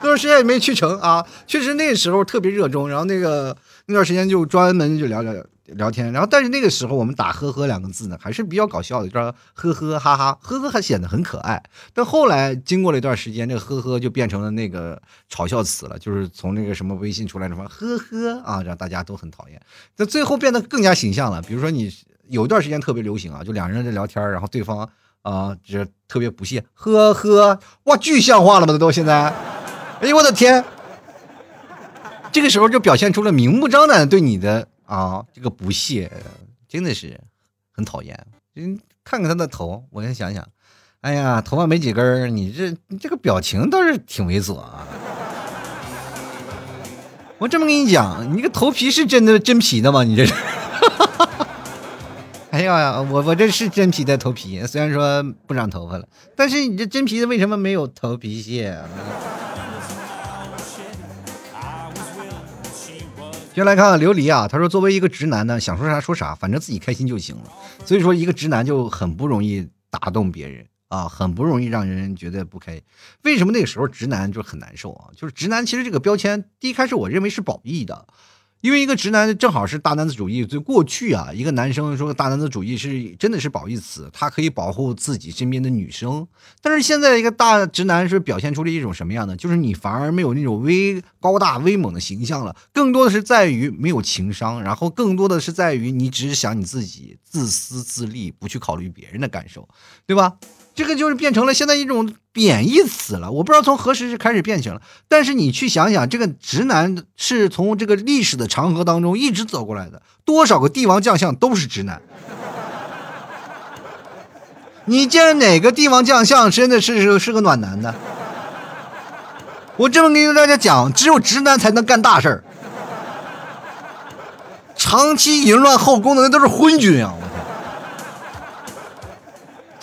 那段时间也没去成啊，确实那时候特别热衷，然后那个那段时间就专门就聊聊聊天，然后但是那个时候我们打呵呵两个字呢，还是比较搞笑的，知道呵呵哈哈，呵呵还显得很可爱。但后来经过了一段时间，这个呵呵就变成了那个嘲笑词了，就是从那个什么微信出来什么呵呵啊，让大家都很讨厌。那最后变得更加形象了，比如说你有一段时间特别流行啊，就两人在聊天，然后对方啊就特别不屑呵呵，哇，具象化了吗？都现在。哎呦我的天！这个时候就表现出了明目张胆的对你的啊这个不屑，真的是很讨厌。嗯，看看他的头，我先想想，哎呀，头发没几根你这你这个表情倒是挺猥琐啊。我这么跟你讲，你这个头皮是真的真皮的吗？你这是？哎呀，我我这是真皮的头皮，虽然说不长头发了，但是你这真皮的为什么没有头皮屑啊？先来看看琉璃啊，他说：“作为一个直男呢，想说啥说啥，反正自己开心就行了。所以说，一个直男就很不容易打动别人啊，很不容易让人觉得不开。为什么那个时候直男就很难受啊？就是直男其实这个标签，第一开始我认为是褒义的。”因为一个直男正好是大男子主义，就过去啊，一个男生说大男子主义是真的是褒义词，他可以保护自己身边的女生。但是现在一个大直男是表现出了一种什么样的？就是你反而没有那种威高大威猛的形象了，更多的是在于没有情商，然后更多的是在于你只是想你自己，自私自利，不去考虑别人的感受，对吧？这个就是变成了现在一种贬义词了，我不知道从何时是开始变形了。但是你去想想，这个直男是从这个历史的长河当中一直走过来的，多少个帝王将相都是直男。你见哪个帝王将相真的是是个暖男的？我这么跟大家讲，只有直男才能干大事儿，长期淫乱后宫的那都是昏君啊！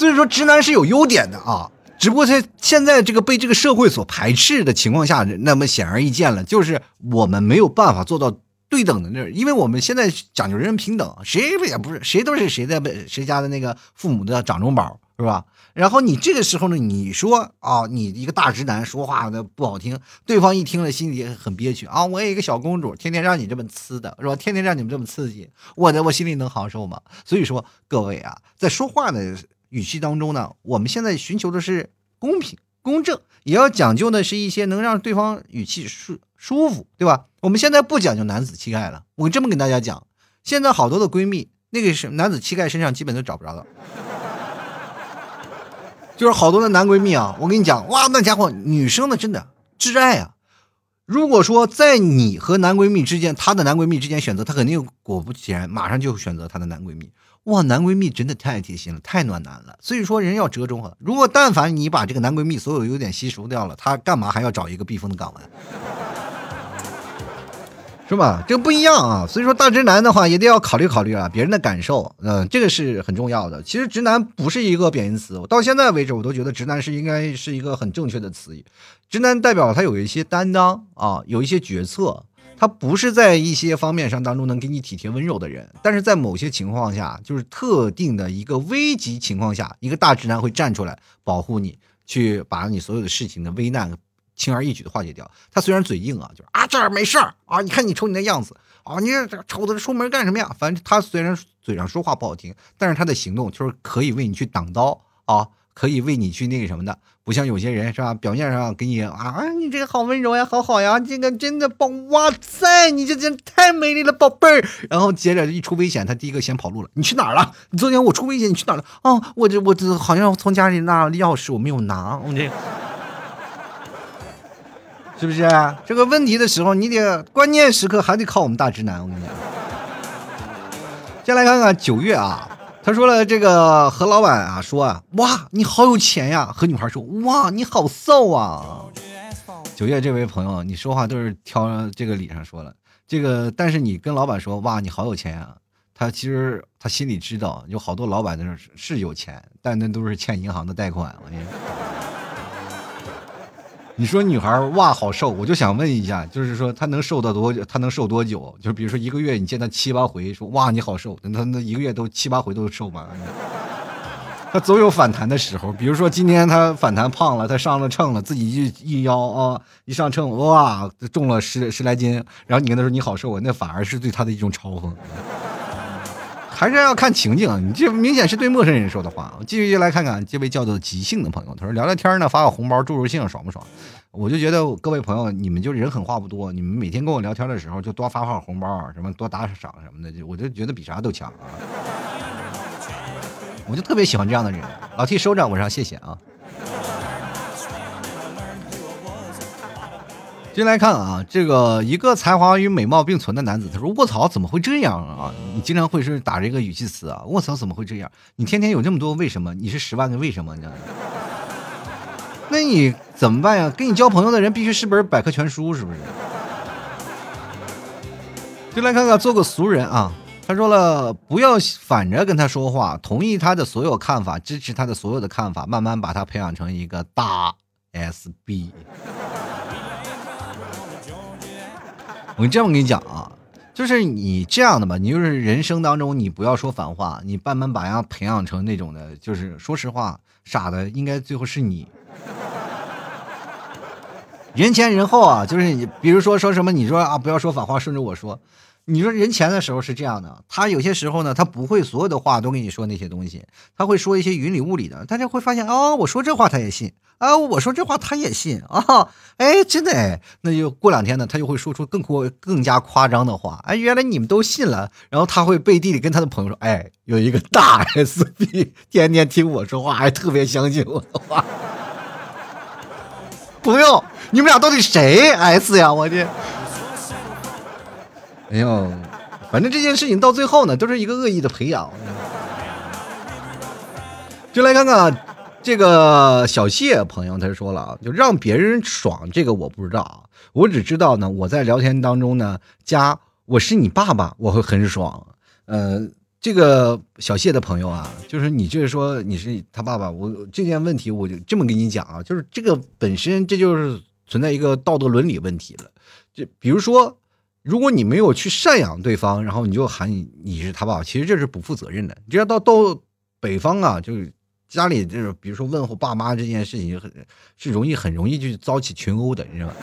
所以说，直男是有优点的啊，只不过在现在这个被这个社会所排斥的情况下，那么显而易见了，就是我们没有办法做到对等的那，因为我们现在讲究人人平等，谁不也不是谁都是谁的谁家的那个父母的掌中宝，是吧？然后你这个时候呢，你说啊，你一个大直男说话的不好听，对方一听了心里很憋屈啊，我有一个小公主，天天让你这么呲的是吧？天天让你们这么刺激，我的我心里能好受吗？所以说各位啊，在说话的。语气当中呢，我们现在寻求的是公平公正，也要讲究的是一些能让对方语气舒舒服，对吧？我们现在不讲究男子气概了。我这么跟大家讲，现在好多的闺蜜，那个是男子气概身上基本都找不着的，就是好多的男闺蜜啊。我跟你讲，哇，那家伙女生的真的挚爱啊。如果说在你和男闺蜜之间，她的男闺蜜之间选择，她肯定果不其然，马上就选择她的男闺蜜。哇，男闺蜜真的太贴心了，太暖男了。所以说，人要折中啊。如果但凡你把这个男闺蜜所有优点吸收掉了，他干嘛还要找一个避风的港湾？是吧？这不一样啊。所以说，大直男的话也得要考虑考虑啊，别人的感受，嗯，这个是很重要的。其实，直男不是一个贬义词，我到现在为止，我都觉得直男是应该是一个很正确的词语。直男代表他有一些担当啊，有一些决策。他不是在一些方面上当中能给你体贴温柔的人，但是在某些情况下，就是特定的一个危急情况下，一个大直男会站出来保护你，去把你所有的事情的危难轻而易举的化解掉。他虽然嘴硬啊，就是啊这儿没事儿啊，你看你瞅你那样子啊，你这瞅着出门干什么呀？反正他虽然嘴上说话不好听，但是他的行动就是可以为你去挡刀啊，可以为你去那个什么的，不像有些人是吧？表面上给你啊，你这个好温柔呀，好好呀，这个真的宝，哇塞，你这真太美丽了，宝贝儿。然后接着一出危险，他第一个先跑路了。你去哪儿了？你昨天我出危险，你去哪儿了？哦，我这我这好像从家里拿钥匙，我没有拿，我这。是不是这个问题的时候，你得关键时刻还得靠我们大直男。我跟你讲，先来看看九月啊，他说了这个和老板啊说啊，哇，你好有钱呀！和女孩说，哇，你好瘦啊！九月这位朋友，你说话都是挑这个理上说了，这个但是你跟老板说，哇，你好有钱呀！他其实他心里知道，有好多老板是是有钱，但那都是欠银行的贷款。我跟你。你说女孩哇好瘦，我就想问一下，就是说她能瘦到多久？她能瘦多久？就比如说一个月你见她七八回，说哇你好瘦，那她那一个月都七八回都瘦吗？她总有反弹的时候。比如说今天她反弹胖了，她上了秤了，自己一一腰啊，一上秤哇重了十十来斤，然后你跟她说你好瘦啊，那反而是对她的一种嘲讽。还是要看情境，你这明显是对陌生人说的话。继续来看看这位叫做即兴的朋友，他说聊聊天呢，发个红包助助兴，爽不爽？我就觉得各位朋友，你们就人狠话不多，你们每天跟我聊天的时候就多发发红包，什么多打赏什么的，就我就觉得比啥都强啊！我就特别喜欢这样的人。老 T 收着，我说谢谢啊。进来看啊，这个一个才华与美貌并存的男子，他说：“卧槽，怎么会这样啊？你经常会是打这个语气词啊？卧槽，怎么会这样？你天天有这么多为什么？你是十万个为什么？你知道吗？那你怎么办呀？跟你交朋友的人必须是本百科全书，是不是？”进来看看，做个俗人啊。他说了，不要反着跟他说话，同意他的所有看法，支持他的所有的看法，慢慢把他培养成一个大 SB。我这么跟你讲啊，就是你这样的吧，你就是人生当中你不要说反话，你慢慢把人培养成那种的，就是说实话，傻的应该最后是你。人前人后啊，就是你，比如说说什么，你说啊，不要说反话，顺着我说。你说人前的时候是这样的，他有些时候呢，他不会所有的话都跟你说那些东西，他会说一些云里雾里的，大家会发现哦，我说这话他也信啊，我说这话他也信啊，哎，真的哎，那就过两天呢，他就会说出更过更加夸张的话，哎，原来你们都信了，然后他会背地里跟他的朋友说，哎，有一个大 SB 天天听我说话，还特别相信我的话，不用，你们俩到底谁 S 呀？我的。哎呦，反正这件事情到最后呢，都是一个恶意的培养。就来看看这个小谢朋友，他说了啊，就让别人爽，这个我不知道啊，我只知道呢，我在聊天当中呢，加我是你爸爸，我会很爽。呃，这个小谢的朋友啊，就是你就是说你是他爸爸，我这件问题我就这么跟你讲啊，就是这个本身这就是存在一个道德伦理问题了，就比如说。如果你没有去赡养对方，然后你就喊你你是他爸爸，其实这是不负责任的。你要到到北方啊，就是家里就是，比如说问候爸妈这件事情，很是容易很容易就遭起群殴的，你知道吗？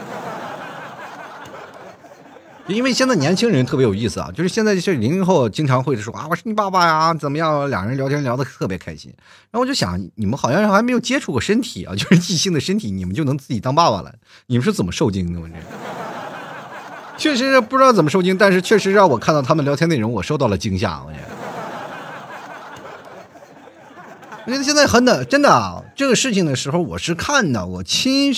因为现在年轻人特别有意思啊，就是现在这零零后经常会说啊，我是你爸爸呀，怎么样？两人聊天聊得特别开心。然后我就想，你们好像还没有接触过身体啊，就是异性的身体，你们就能自己当爸爸了？你们是怎么受精的？我这。确实是不知道怎么受惊，但是确实让我看到他们聊天内容，我受到了惊吓。我觉得现在很冷，真的啊，这个事情的时候，我是看到我亲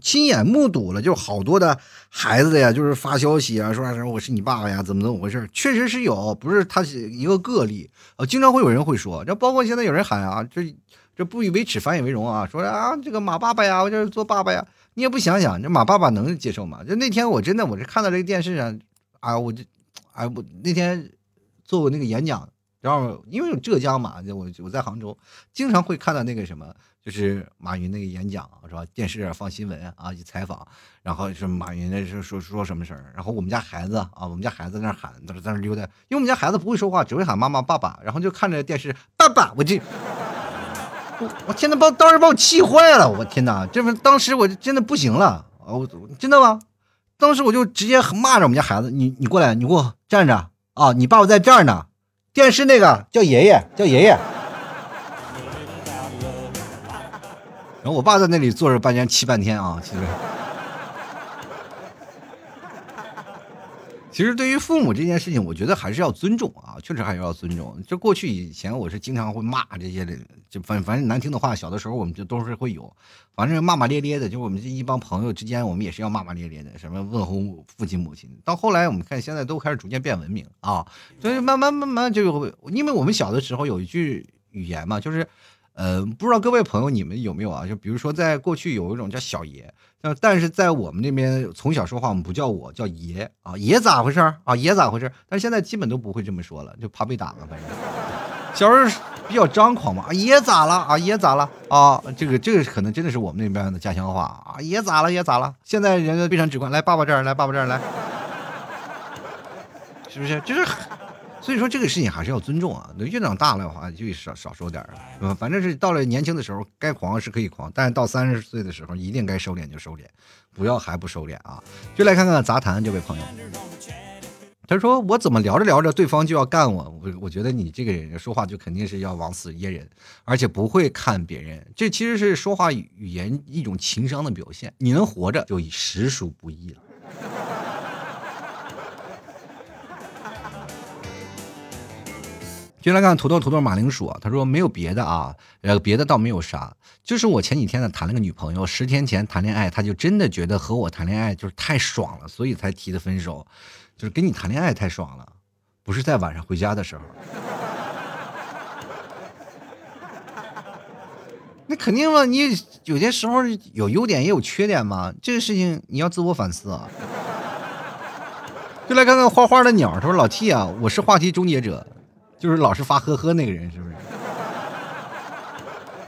亲眼目睹了，就好多的孩子呀，就是发消息啊，说什么我是你爸爸呀，怎么怎么回事？确实是有，不是他是一个个例啊，经常会有人会说，这包括现在有人喊啊，这这不以为耻反以为荣啊，说啊这个马爸爸呀，我就是做爸爸呀。你也不想想，这马爸爸能接受吗？就那天我真的，我是看到这个电视上，啊，我就，哎，我那天做过那个演讲，然后因为有浙江嘛，我我在杭州，经常会看到那个什么，就是马云那个演讲，是吧？电视放新闻啊，一采访，然后是马云那是说说什么事儿，然后我们家孩子啊，我们家孩子在那喊，在那在那溜达，因为我们家孩子不会说话，只会喊妈妈爸爸，然后就看着电视，爸爸，我就。我天呐，把当时把我气坏了！我天哪，这不当时我真的不行了啊！我真的吗？当时我就直接骂着我们家孩子：“你你过来，你给我站着啊！你爸爸在这儿呢，电视那个叫爷爷，叫爷爷。”然后我爸在那里坐着半天气半天啊，其实。其实对于父母这件事情，我觉得还是要尊重啊，确实还是要尊重。就过去以前，我是经常会骂这些人，就反反正难听的话，小的时候我们就都是会有，反正骂骂咧咧的。就我们这一帮朋友之间，我们也是要骂骂咧咧的，什么问候父亲母亲。到后来，我们看现在都开始逐渐变文明啊，所以慢慢慢慢就会，因为我们小的时候有一句语言嘛，就是。呃，不知道各位朋友你们有没有啊？就比如说，在过去有一种叫小爷，但但是在我们那边从小说话，我们不叫我叫爷啊，爷咋回事啊？爷咋回事？但是现在基本都不会这么说了，就怕被打了。反正小时候比较张狂嘛，啊爷咋了？啊爷咋了？啊这个这个可能真的是我们那边的家乡话啊爷咋了？爷咋了？现在人家变成直观，来爸爸这儿，来爸爸这儿来，是不是？就是。所以说这个事情还是要尊重啊，越长大了的话就少少说点儿，嗯，反正是到了年轻的时候该狂是可以狂，但是到三十岁的时候一定该收敛就收敛，不要还不收敛啊！就来看看杂谈这位朋友，他说我怎么聊着聊着对方就要干我，我我觉得你这个人说话就肯定是要往死噎人，而且不会看别人，这其实是说话语言一种情商的表现，你能活着就已实属不易了。就来看土豆土豆马铃薯，他说没有别的啊，呃，别的倒没有啥，就是我前几天呢谈了个女朋友，十天前谈恋爱，他就真的觉得和我谈恋爱就是太爽了，所以才提的分手，就是跟你谈恋爱太爽了，不是在晚上回家的时候。那肯定了，你有些时候有优点也有缺点嘛，这个事情你要自我反思啊。就来看看花花的鸟，他说老 T 啊，我是话题终结者。就是老是发呵呵那个人，是不是？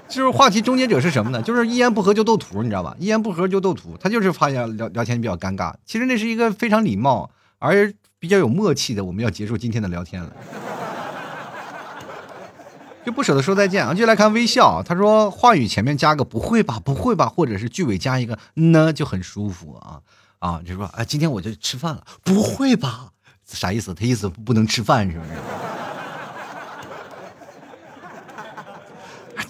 就是话题终结者是什么呢？就是一言不合就斗图，你知道吧？一言不合就斗图，他就是发现聊聊天比较尴尬。其实那是一个非常礼貌而比较有默契的，我们要结束今天的聊天了，就不舍得说再见啊！就来看微笑，他说话语前面加个不会吧，不会吧，或者是句尾加一个呢，就很舒服啊啊！就说哎，今天我就吃饭了，不会吧？啥意思？他意思不能吃饭是不是？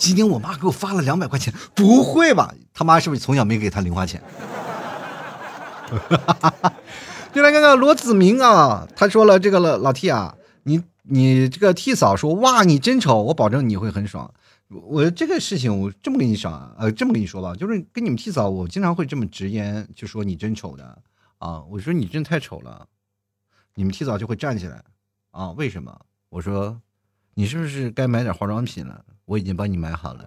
今天我妈给我发了两百块钱，不会吧？他妈是不是从小没给他零花钱？就来看看罗子明啊，他说了这个了，老 T 啊，你你这个 T 嫂说哇，你真丑，我保证你会很爽。我这个事情我这么跟你说啊，呃，这么跟你说吧，就是跟你们 T 嫂，我经常会这么直言，就说你真丑的啊，我说你真太丑了，你们 T 嫂就会站起来啊？为什么？我说你是不是该买点化妆品了？我已经帮你买好了，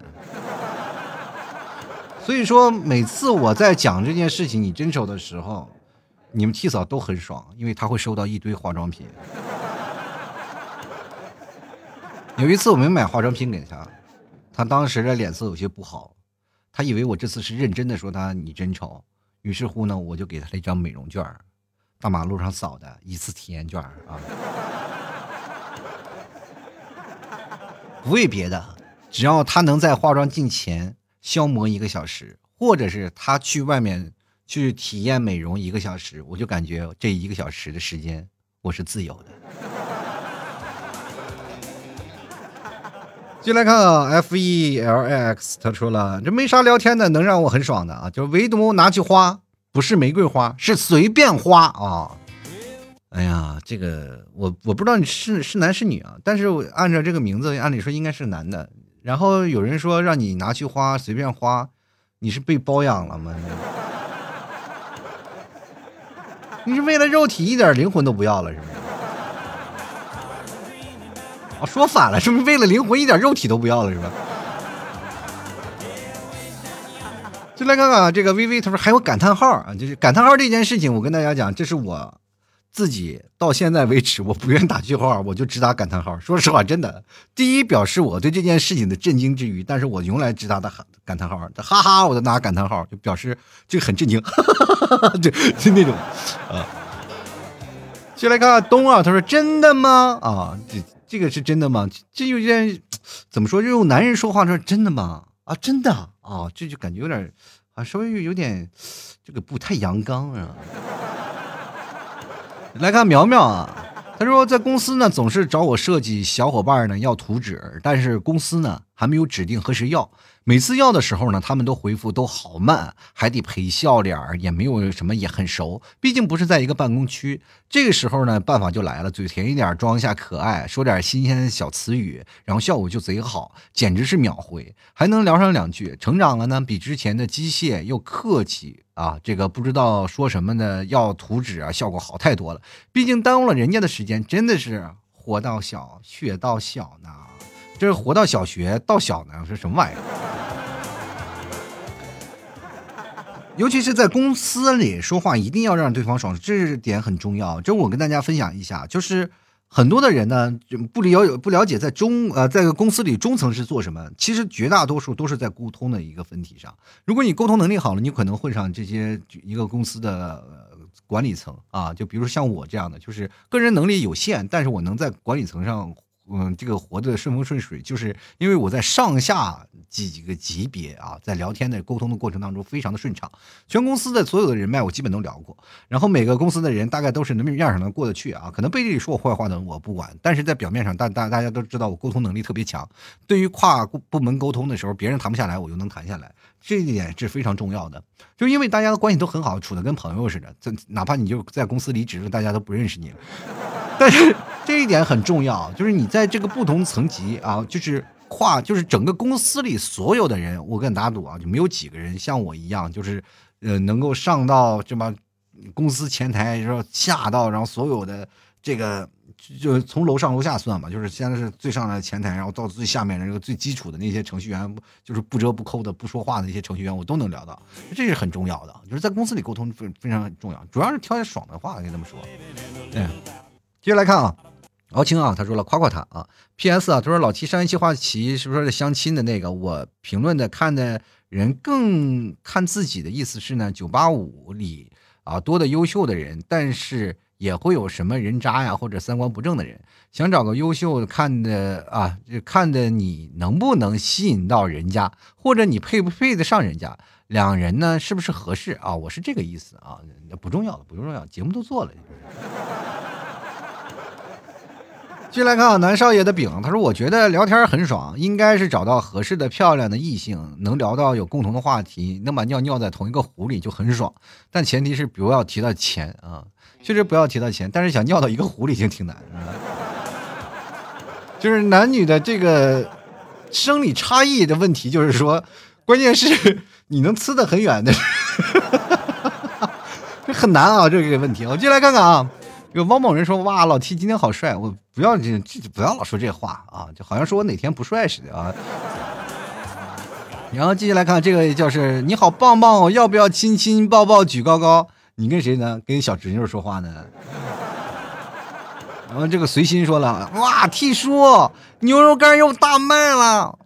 所以说每次我在讲这件事情你真丑的时候，你们替嫂都很爽，因为她会收到一堆化妆品。有一次我没买化妆品给她，她当时的脸色有些不好，她以为我这次是认真的说她你真丑，于是乎呢，我就给她了一张美容券，大马路上扫的一次体验券啊，不为别的。只要他能在化妆镜前消磨一个小时，或者是他去外面去体验美容一个小时，我就感觉这一个小时的时间我是自由的。进来看啊，F E L X，他说了，这没啥聊天的，能让我很爽的啊，就唯独拿去花，不是玫瑰花，是随便花啊。哎呀，这个我我不知道你是是男是女啊，但是我按照这个名字，按理说应该是男的。然后有人说让你拿去花，随便花，你是被包养了吗？你是为了肉体一点灵魂都不要了是不是？哦，说反了，是不是为了灵魂一点肉体都不要了是吧？就来看看这个微微，他说还有感叹号啊，就是感叹号这件事情，我跟大家讲，这是我。自己到现在为止，我不愿打句号，我就只打感叹号。说实话，真的，第一表示我对这件事情的震惊之余，但是我用来只打的感叹号，哈哈，我都拿感叹号，就表示这个很震惊，就就那种啊。就来看看东啊，他说真的吗？啊，这这个是真的吗？这有点怎么说？就用男人说话说真的吗？啊，真的啊，这就感觉有点啊，稍微有点这个不太阳刚啊。来看苗苗啊，他说在公司呢总是找我设计，小伙伴呢要图纸，但是公司呢还没有指定和谁要。每次要的时候呢，他们都回复都好慢，还得陪笑脸儿也没有什么也很熟，毕竟不是在一个办公区。这个时候呢，办法就来了，嘴甜一点，装一下可爱，说点新鲜的小词语，然后效果就贼好，简直是秒回，还能聊上两句。成长了呢，比之前的机械又客气啊，这个不知道说什么的要图纸啊，效果好太多了。毕竟耽误了人家的时间，真的是活到小，学到小呢。这是活到小学到小呢，是什么玩意儿？尤其是在公司里说话，一定要让对方爽，这点很重要。这我跟大家分享一下，就是很多的人呢，不了不了解在中呃，在公司里中层是做什么。其实绝大多数都是在沟通的一个分体上。如果你沟通能力好了，你可能混上这些一个公司的管理层啊。就比如像我这样的，就是个人能力有限，但是我能在管理层上。嗯，这个活得顺风顺水，就是因为我在上下几几个级别啊，在聊天的沟通的过程当中非常的顺畅，全公司的所有的人脉我基本都聊过，然后每个公司的人大概都是能面上能过得去啊，可能背地里说我坏话的我不管，但是在表面上大大大家都知道我沟通能力特别强，对于跨部门沟通的时候，别人谈不下来，我就能谈下来，这一点是非常重要的，就因为大家的关系都很好，处的跟朋友似的，这哪怕你就在公司离职了，大家都不认识你了。但是这一点很重要，就是你在这个不同层级啊，就是跨，就是整个公司里所有的人，我跟你打赌啊，就没有几个人像我一样，就是呃，能够上到这么公司前台，然后下到，然后所有的这个，就从楼上楼下算吧，就是现在是最上的前台，然后到最下面的这个最基础的那些程序员，就是不折不扣的不说话的那些程序员，我都能聊到，这是很重要的，就是在公司里沟通非非常重要，主要是挑些爽的话，跟他们说，对。接下来看啊，敖青啊，他说了夸夸他啊。P.S. 啊，他说老七上一期话题是不是相亲的那个？我评论的看的人更看自己的意思是呢，九八五里啊多的优秀的人，但是也会有什么人渣呀或者三观不正的人，想找个优秀看的啊，看的你能不能吸引到人家，或者你配不配得上人家，两人呢是不是合适啊？我是这个意思啊，不重要的，不重要，节目都做了。进来看啊，南少爷的饼，他说：“我觉得聊天很爽，应该是找到合适的漂亮的异性，能聊到有共同的话题，能把尿尿在同一个壶里就很爽。但前提是不要提到钱啊，确实不要提到钱。但是想尿到一个壶里已经挺难，就是男女的这个生理差异的问题，就是说，关键是你能呲的很远的，这很难啊，这个问题。我进来看看啊。”有汪某人说：“哇，老 T 今天好帅！我不要这，不要老说这话啊，就好像说我哪天不帅似的啊。”然后继续来看这个，就是你好棒棒，要不要亲亲抱抱举高高？你跟谁呢？跟小侄女说话呢？然后这个随心说了：“哇，T 叔，牛肉干又大卖了，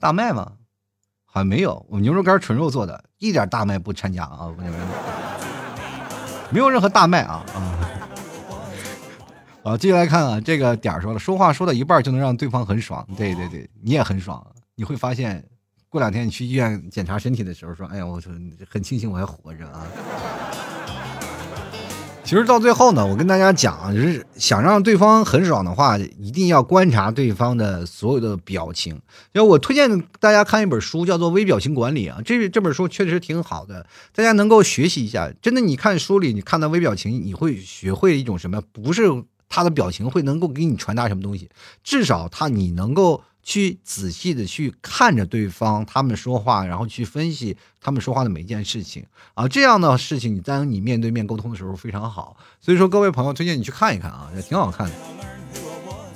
大卖吗？好像没有，我牛肉干纯肉做的，一点大麦不掺加啊，没有任何大麦啊啊。”好，接下来看啊，这个点儿说了，说话说到一半就能让对方很爽，对对对，你也很爽。你会发现，过两天你去医院检查身体的时候，说，哎呀，我说很庆幸我还活着啊。其实到最后呢，我跟大家讲，就是想让对方很爽的话，一定要观察对方的所有的表情。要我推荐大家看一本书，叫做《微表情管理》啊，这这本书确实挺好的，大家能够学习一下。真的，你看书里，你看到微表情，你会学会一种什么？不是。他的表情会能够给你传达什么东西？至少他你能够去仔细的去看着对方他们说话，然后去分析他们说话的每一件事情啊，这样的事情你当你面对面沟通的时候非常好。所以说，各位朋友推荐你去看一看啊，也挺好看的，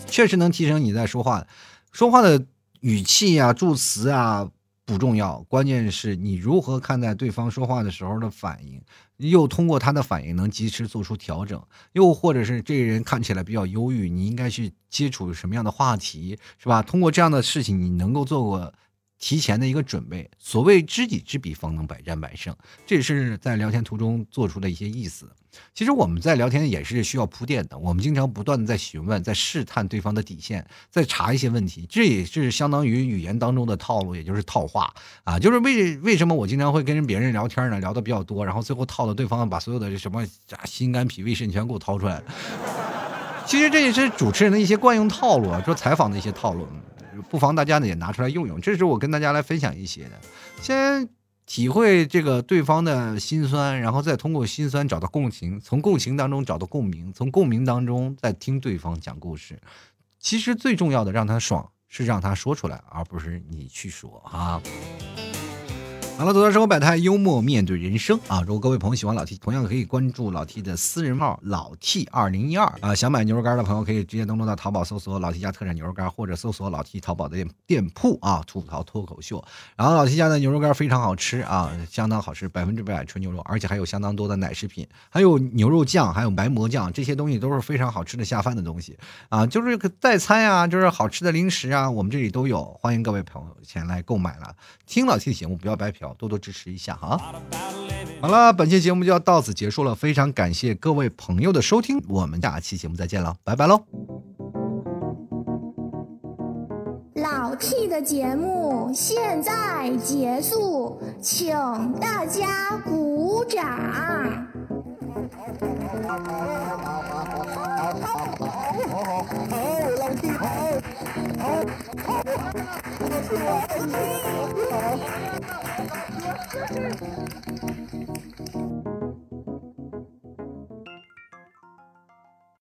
确实能提升你在说话说话的语气啊、助词啊。不重要，关键是你如何看待对方说话的时候的反应，又通过他的反应能及时做出调整，又或者是这个人看起来比较忧郁，你应该去接触什么样的话题，是吧？通过这样的事情，你能够做过。提前的一个准备，所谓知己知彼，方能百战百胜，这也是在聊天途中做出的一些意思。其实我们在聊天也是需要铺垫的，我们经常不断的在询问，在试探对方的底线，在查一些问题，这也是相当于语言当中的套路，也就是套话啊。就是为为什么我经常会跟别人聊天呢？聊的比较多，然后最后套的对方把所有的什么心肝脾胃肾全给我掏出来了。其实这也是主持人的一些惯用套路啊，说采访的一些套路。不妨大家呢也拿出来用用。这是我跟大家来分享一些的，先体会这个对方的心酸，然后再通过心酸找到共情，从共情当中找到共鸣，从共鸣当中再听对方讲故事。其实最重要的，让他爽是让他说出来，而不是你去说啊。好了，走到生活百态，幽默面对人生啊！如果各位朋友喜欢老 T，同样可以关注老 T 的私人号老 T 二零一二啊。想买牛肉干的朋友可以直接登录到淘宝搜索老 T 家特产牛肉干，或者搜索老 T 淘宝的店店铺啊，吐槽脱口秀。然后老 T 家的牛肉干非常好吃啊，相当好吃，百分之百纯牛肉，而且还有相当多的奶食品，还有牛肉酱，还有白馍酱，这些东西都是非常好吃的下饭的东西啊，就是代餐呀，就是好吃的零食啊，我们这里都有，欢迎各位朋友前来购买了。听老 T 的节目不要白嫖，多多支持一下。哈，好了，本期节目就要到此结束了，非常感谢各位朋友的收听，我们下期节目再见了，拜拜喽！老 T 的节目现在结束，请大家鼓掌。好老弟好好好